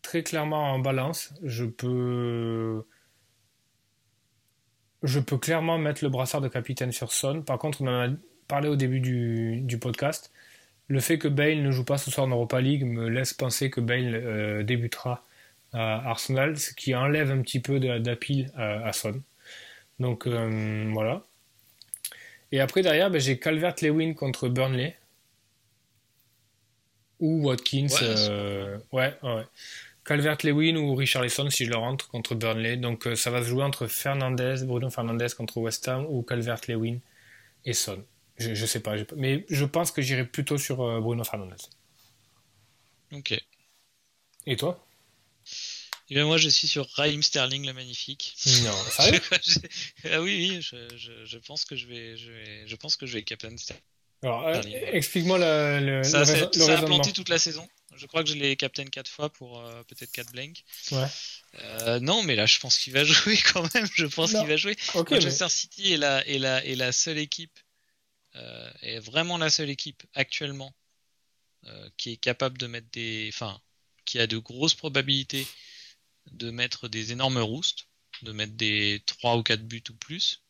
très clairement en balance. Je peux. Je peux clairement mettre le brassard de capitaine sur Son. Par contre, on en a parlé au début du, podcast, le fait que Bale ne joue pas ce soir en Europa League me laisse penser que Bale euh, débutera à Arsenal, ce qui enlève un petit peu d'appel à, à, Son. Donc euh, voilà. Et après derrière, ben, j'ai Calvert-Lewin contre Burnley ou Watkins. Euh, ouais, ouais. Calvert-Lewin ou Richarlison si je le rentre contre Burnley. Donc ça va se jouer entre Fernandez, Bruno Fernandez contre West Ham ou Calvert-Lewin et Son. Je, je sais pas, mais je pense que j'irai plutôt sur euh, Bruno Fernandez. Ok. Et toi? Eh bien moi je suis sur Raheem Sterling le magnifique. Non, sérieux? Ah oui, oui, je, je, je, pense que je vais, je vais, je pense que je vais captain Sterling. Alors, euh, explique-moi le, le, ça, le, ça a planté toute la saison. Je crois que je l'ai captain 4 fois pour euh, peut-être 4 blanks. Ouais. Euh, non, mais là, je pense qu'il va jouer quand même. Je pense qu'il va jouer. Manchester City est la, est, la, est la seule équipe euh, est vraiment la seule équipe actuellement euh, qui est capable de mettre des, enfin, qui a de grosses probabilités de mettre des énormes roustes, de mettre des 3 ou 4 buts ou plus.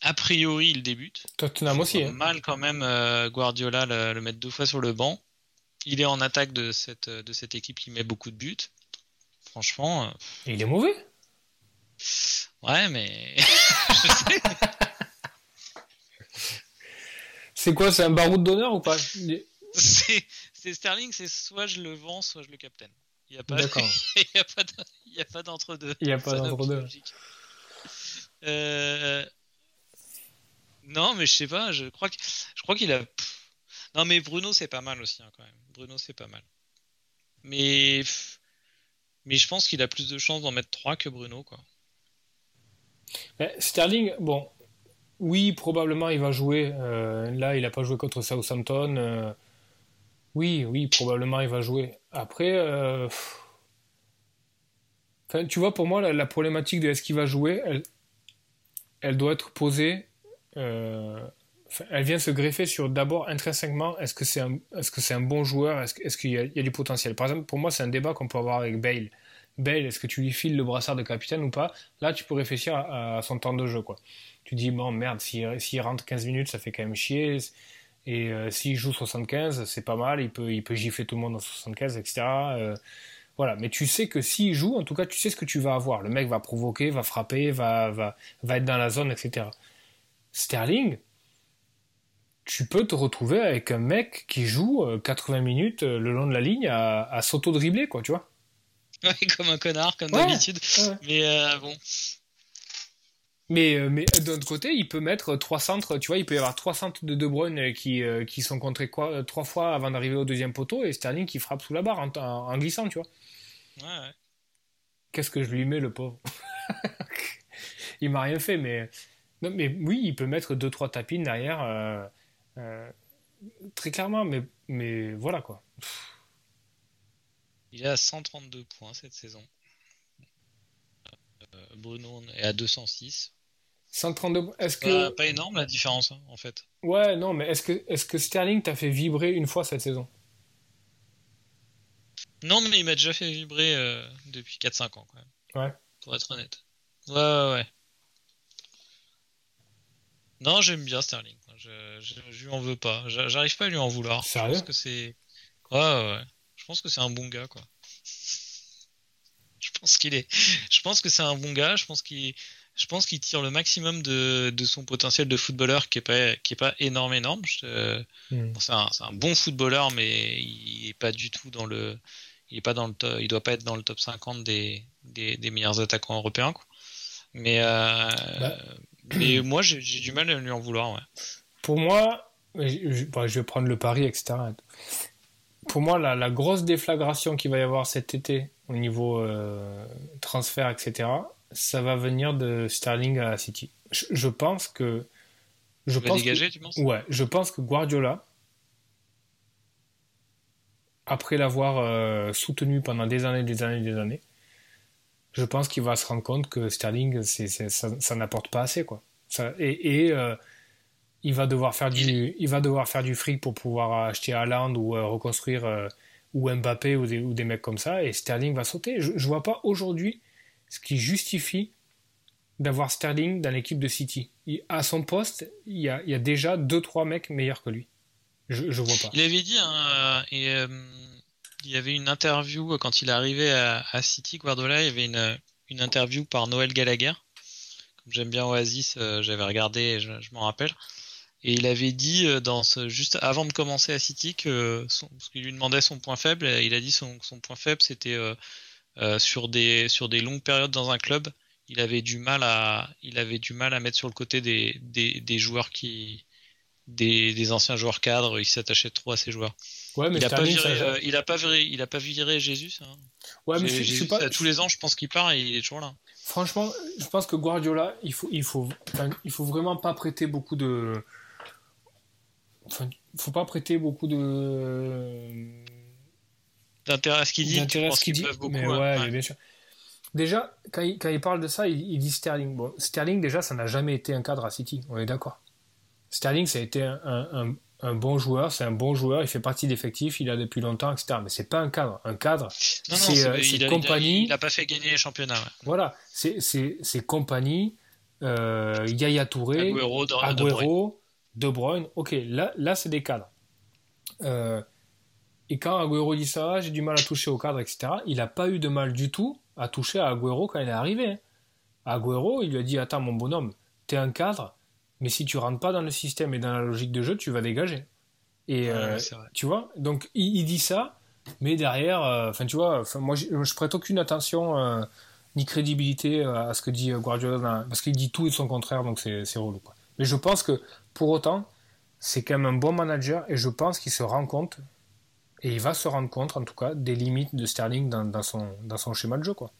A priori, il débute. Tottenham aussi. Hein. Mal quand même euh, Guardiola le, mettre deux fois sur le banc. Il est en attaque de cette, de cette équipe qui met beaucoup de buts. Franchement. il est mauvais. Ouais, mais. C'est quoi C'est un baroud d'honneur ou pas? C'est Sterling, c'est soit je le vends, soit je le captain. Il n'y a pas, il a pas d'entre-deux. Il n'y a pas d'entre-deux. Euh... Non, mais je sais pas. Je crois que je crois qu'il a. Non, mais Bruno c'est pas mal aussi hein, quand même. Bruno c'est pas mal. Mais mais je pense qu'il a plus de chances d'en mettre 3 que Bruno quoi. Sterling, bon, oui, probablement il va jouer. Euh, là, il n'a pas joué contre Southampton. Euh, oui, oui, probablement il va jouer. Après, euh, tu vois, pour moi, la, problématique de est-ce qu'il va jouer, elle, doit être posée. elle vient se greffer sur d'abord intrinsèquement, est-ce que c'est un, est-ce que c'est un bon joueur, est-ce, qu'il y a, du potentiel? Par exemple, pour moi, c'est un débat qu'on peut avoir avec Bale. Bale, est-ce que tu lui files le brassard de capitaine ou pas? Là, tu peux réfléchir à, son temps de jeu, quoi tu dis, bon, merde, s'il rentre 15 minutes, ça fait quand même chier. Et euh, s'il joue 75, c'est pas mal, il peut, il peut gifler tout le monde en 75, etc. Euh, voilà, mais tu sais que s'il joue, en tout cas, tu sais ce que tu vas avoir. Le mec va provoquer, va frapper, va, va, va être dans la zone, etc. Sterling, tu peux te retrouver avec un mec qui joue 80 minutes le long de la ligne à, à s'auto-dribbler, quoi, tu vois. Ouais, comme un connard, comme d'habitude. Mais bon. Mais, mais d'un autre côté, il peut mettre trois centres, tu vois, il peut y avoir trois centres de De Bruyne qui, qui sont contrés quoi, trois fois avant d'arriver au deuxième poteau et Sterling qui frappe sous la barre en, en glissant, tu vois. Ouais, ouais. Qu'est-ce que je lui mets, le pauvre Il m'a rien fait, mais... Non, mais oui, il peut mettre deux trois tapines derrière, euh, euh, très clairement, mais, mais voilà quoi. Il est à 132 points cette saison. Euh, Bruno est à 206. 132 est-ce que pas, énorme la différence hein, en fait. Ouais, non, mais est-ce que est-ce que Sterling t'a fait vibrer une fois cette saison? Non, mais il m'a déjà fait vibrer euh, depuis 4-5 ans, quand même. Ouais. Pour être honnête. Ouais, ouais, ouais. Non, j'aime bien Sterling. Je, je, lui en veux pas. J'arrive pas à lui en vouloir. Sérieux je pense que c'est. Ouais, ouais. Je pense que c'est un bon gars, quoi. je pense qu'il est. Je pense que c'est un bon gars. Je pense qu'il. Je pense qu'il tire le maximum de, de, son potentiel de footballeur qui est pas qui est pas énorme énorme. Hmm. c'est un, un, bon footballeur mais il est pas du tout dans le il est pas dans le il doit pas être dans le top 50 des, des, des meilleurs attaquants européens. Quoi. Mais, euh, bah. mais moi, j'ai du mal à lui en vouloir. Ouais. Pour moi, je, bah, je, vais prendre le pari, etc. Pour moi, la, la grosse déflagration qu'il va y avoir cet été au niveau euh, transfert, etc., ça va venir de Sterling à City. Je, je pense que. Je pense dégager, tu penses? Ouais, je pense que Guardiola après l'avoir euh, soutenu pendant des années, des années, des années, je pense qu'il va se rendre compte que Sterling, ça, n'apporte pas assez, quoi. et, euh, il va devoir faire du, il va devoir faire du fric pour pouvoir acheter Haaland ou euh, reconstruire ou Mbappé ou des, ou des, mecs comme ça, et Sterling va sauter. Je, je vois pas aujourd'hui ce qui justifie d'avoir Sterling dans l'équipe de City. à son poste, il y a, il y a déjà deux trois mecs meilleurs que lui. Je, je vois pas. Il avait dit, hein, et, euh, il y avait une interview quand il est arrivé à, à City, Guardiola, il y avait une, une interview par Noël Gallagher. Comme j'aime bien Oasis, euh, j'avais regardé, je, je m'en rappelle. Et il avait dit, euh, dans ce, juste avant de commencer à City, que son, parce qu'il lui demandait son point faible, il a dit son, son point faible, c'était euh, sur des sur des longues périodes dans un club, il avait du mal à il avait du mal à mettre sur le côté des, des, des joueurs qui des, anciens joueurs cadres, il s'attachait trop à ces joueurs. Ouais, mais il, a pas viré, euh, il a pas viré, pas viré Jésus. Hein. Ouais, mais je, pas... tous les ans, je pense qu'il part et il est toujours là. Franchement, je pense que Guardiola, il faut, il faut, il faut vraiment pas prêter beaucoup de. Enfin, faut pas prêter beaucoup de. D'intérêt à ce qu'il dit. D'intérêt à ce qu'il dit. Beaucoup, mais ouais, bien sûr. Déjà, quand il, quand il, parle de ça, il, il dit Sterling. Bon, Sterling, déjà, ça n'a jamais été un cadre à City. On est d'accord. Sterling, ça a été un, bon joueur, c'est un bon joueur, il fait partie d'effectifs, il a depuis longtemps, etc. Mais c'est pas un cadre. Un cadre, c'est euh, compagnie. Il n'a pas fait gagner les championnats. Voilà, c'est compagnie, euh, Yaya Touré, Agüero, de, Bruyne. Ok, là, là c'est des cadres. Euh, et quand Agüero dit ça, j'ai du mal à toucher au cadre, etc. Il n'a pas eu de mal du tout à toucher à Agüero quand il est arrivé. Hein. Agüero, il lui a dit Attends, mon bonhomme, t'es un cadre, mais si tu rentres pas dans le système et dans la logique de jeu, tu vas dégager. Et euh, tu vois, donc il, dit ça, mais derrière, euh, enfin tu vois, moi je, prête aucune attention euh, ni crédibilité à ce que dit Guardiola, parce qu'il dit tout et son contraire, donc c'est relou. Quoi. Mais je pense que pour autant, c'est quand même un bon manager et je pense qu'il se rend compte, et il va se rendre compte en tout cas, des limites de Sterling dans, dans son, dans son schéma de jeu. quoi.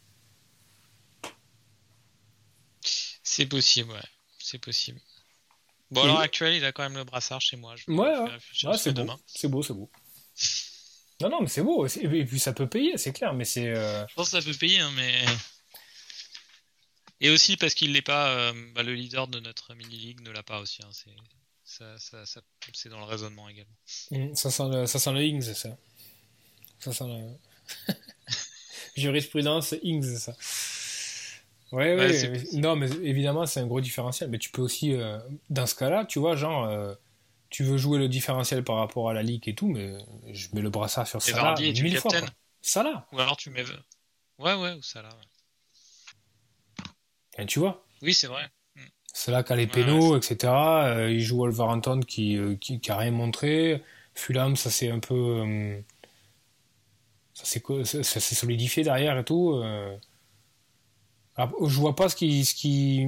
C'est possible, ouais, c'est possible. Bon, alors actuel, il a quand même le brassard chez moi. Je ouais, ouais. c'est beau. C'est beau, c'est beau. non, non, mais c'est beau. Et puis ça peut payer, c'est clair, mais c'est. Euh, je pense que ça peut payer, hein, mais. Et aussi parce qu'il n'est pas. Euh, bah, le leader de notre mini-league ne l'a pas aussi. Hein, c'est. Ça, ça, ça, c'est dans le raisonnement également. Mmh, ça, sent le, ça sent le Ings, ça. Ça sent le. Jurisprudence Ings, ça. Ouais, ouais, non, mais évidemment, c'est un gros différentiel. Mais tu peux aussi, euh, dans ce cas-là, tu vois, genre, euh, tu veux jouer le différentiel par rapport à la ligue et tout, mais je mets le brassard sur Salah mille fois. Quoi. Salah. Ou alors tu mets. Ouais, ouais, ou Salah. Et tu vois Oui, c'est vrai. C'est là qu'a les pénaux, etc. Euh, il joue Wolverhampton qui, euh, qui, qui, a rien montré. Fulham, ça s'est un peu. Euh, ça s'est solidifié derrière et tout. Alors, je vois pas ce qui. Ce qui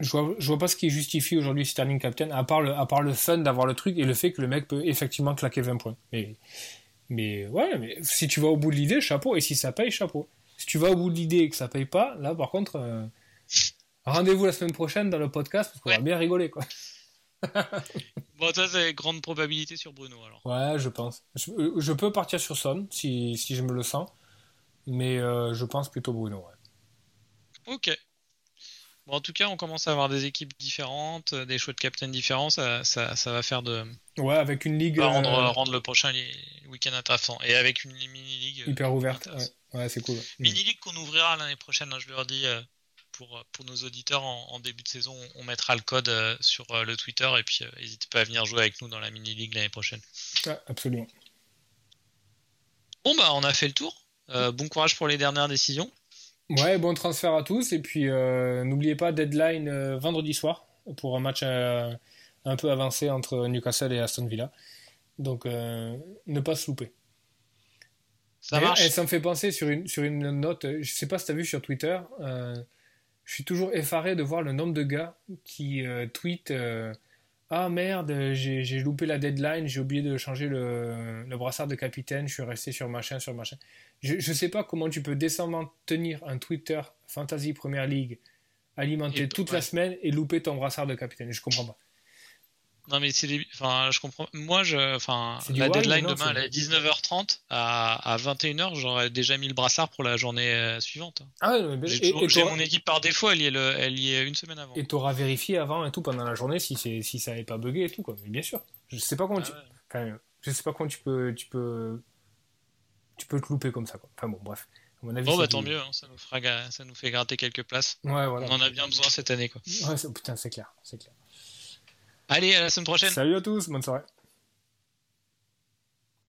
je vois, je vois pas ce qui justifie aujourd'hui Sterling Captain, à part le, à part le fun d'avoir le truc et le fait que le mec peut effectivement claquer 20 points. Mais, mais ouais, mais si tu vas au bout de l'idée, chapeau. Et si ça paye, chapeau. Si tu vas au bout de l'idée et que ça paye pas, là par contre, Rendez-vous la semaine prochaine dans le podcast parce qu'on va bien rigoler quoi. bon, ça c'est grande probabilité sur Bruno alors. Ouais, je pense. Je, peux partir sur Son si, si, je me le sens, mais euh, je pense plutôt Bruno. Ouais. Ok. Bon, en tout cas, on commence à avoir des équipes différentes, euh, des choix de captain différents. Ça, ça, ça, va faire de. Ouais, avec une ligue. rendre, euh, rendre, le prochain week-end intéressant. Et avec une mini-ligue. Hyper ouverte. Ouais, c'est cool. Mini-ligue qu'on ouvrira l'année prochaine, hein, je leur dis pour, pour nos auditeurs en, début de saison, on mettra le code euh, sur euh, le Twitter et puis euh, n'hésitez pas à venir jouer avec nous dans la mini-league l'année prochaine. absolument. Bon, bah, on a fait le tour. bon courage pour les dernières décisions. Ouais, bon transfert à tous. Et puis, n'oubliez pas, deadline vendredi soir pour un match un peu avancé entre Newcastle et Aston Villa. Donc, ne pas se louper. Ça marche. Et ça me fait penser sur une, sur une note, je sais pas si tu as vu sur Twitter, je suis toujours effaré de voir le nombre de gars qui euh, tweetent euh, Ah merde, j'ai loupé la deadline, j'ai oublié de changer le, le, brassard de capitaine, je suis resté sur machin, sur machin. Je ne sais pas comment tu peux décemment tenir un Twitter Fantasy Premier League alimenté toute la semaine et louper ton brassard de capitaine. Je comprends pas. Non, mais c'est enfin, je comprends. Moi, je, enfin, la deadline demain, elle est 19h30 à, 21h, j'aurais déjà mis le brassard pour la journée euh, suivante. Ah mais J'ai mon équipe par défaut, elle y est, le, elle y est une semaine avant. Et tu auras vérifié avant et tout pendant la journée si, si ça n'avait pas bugué et tout, quoi. Mais bien sûr. Je sais pas comment tu, je sais pas comment tu peux, tu peux, tu peux te louper comme ça, quoi. Enfin bon, bref. bon, bah tant mieux, hein, ça, nous fera, ça nous fait gratter quelques places. Ouais, voilà. On en a bien besoin cette année, quoi. Ouais, putain, c'est clair, c'est clair. Allez, à la semaine prochaine. Salut à tous, bonne soirée.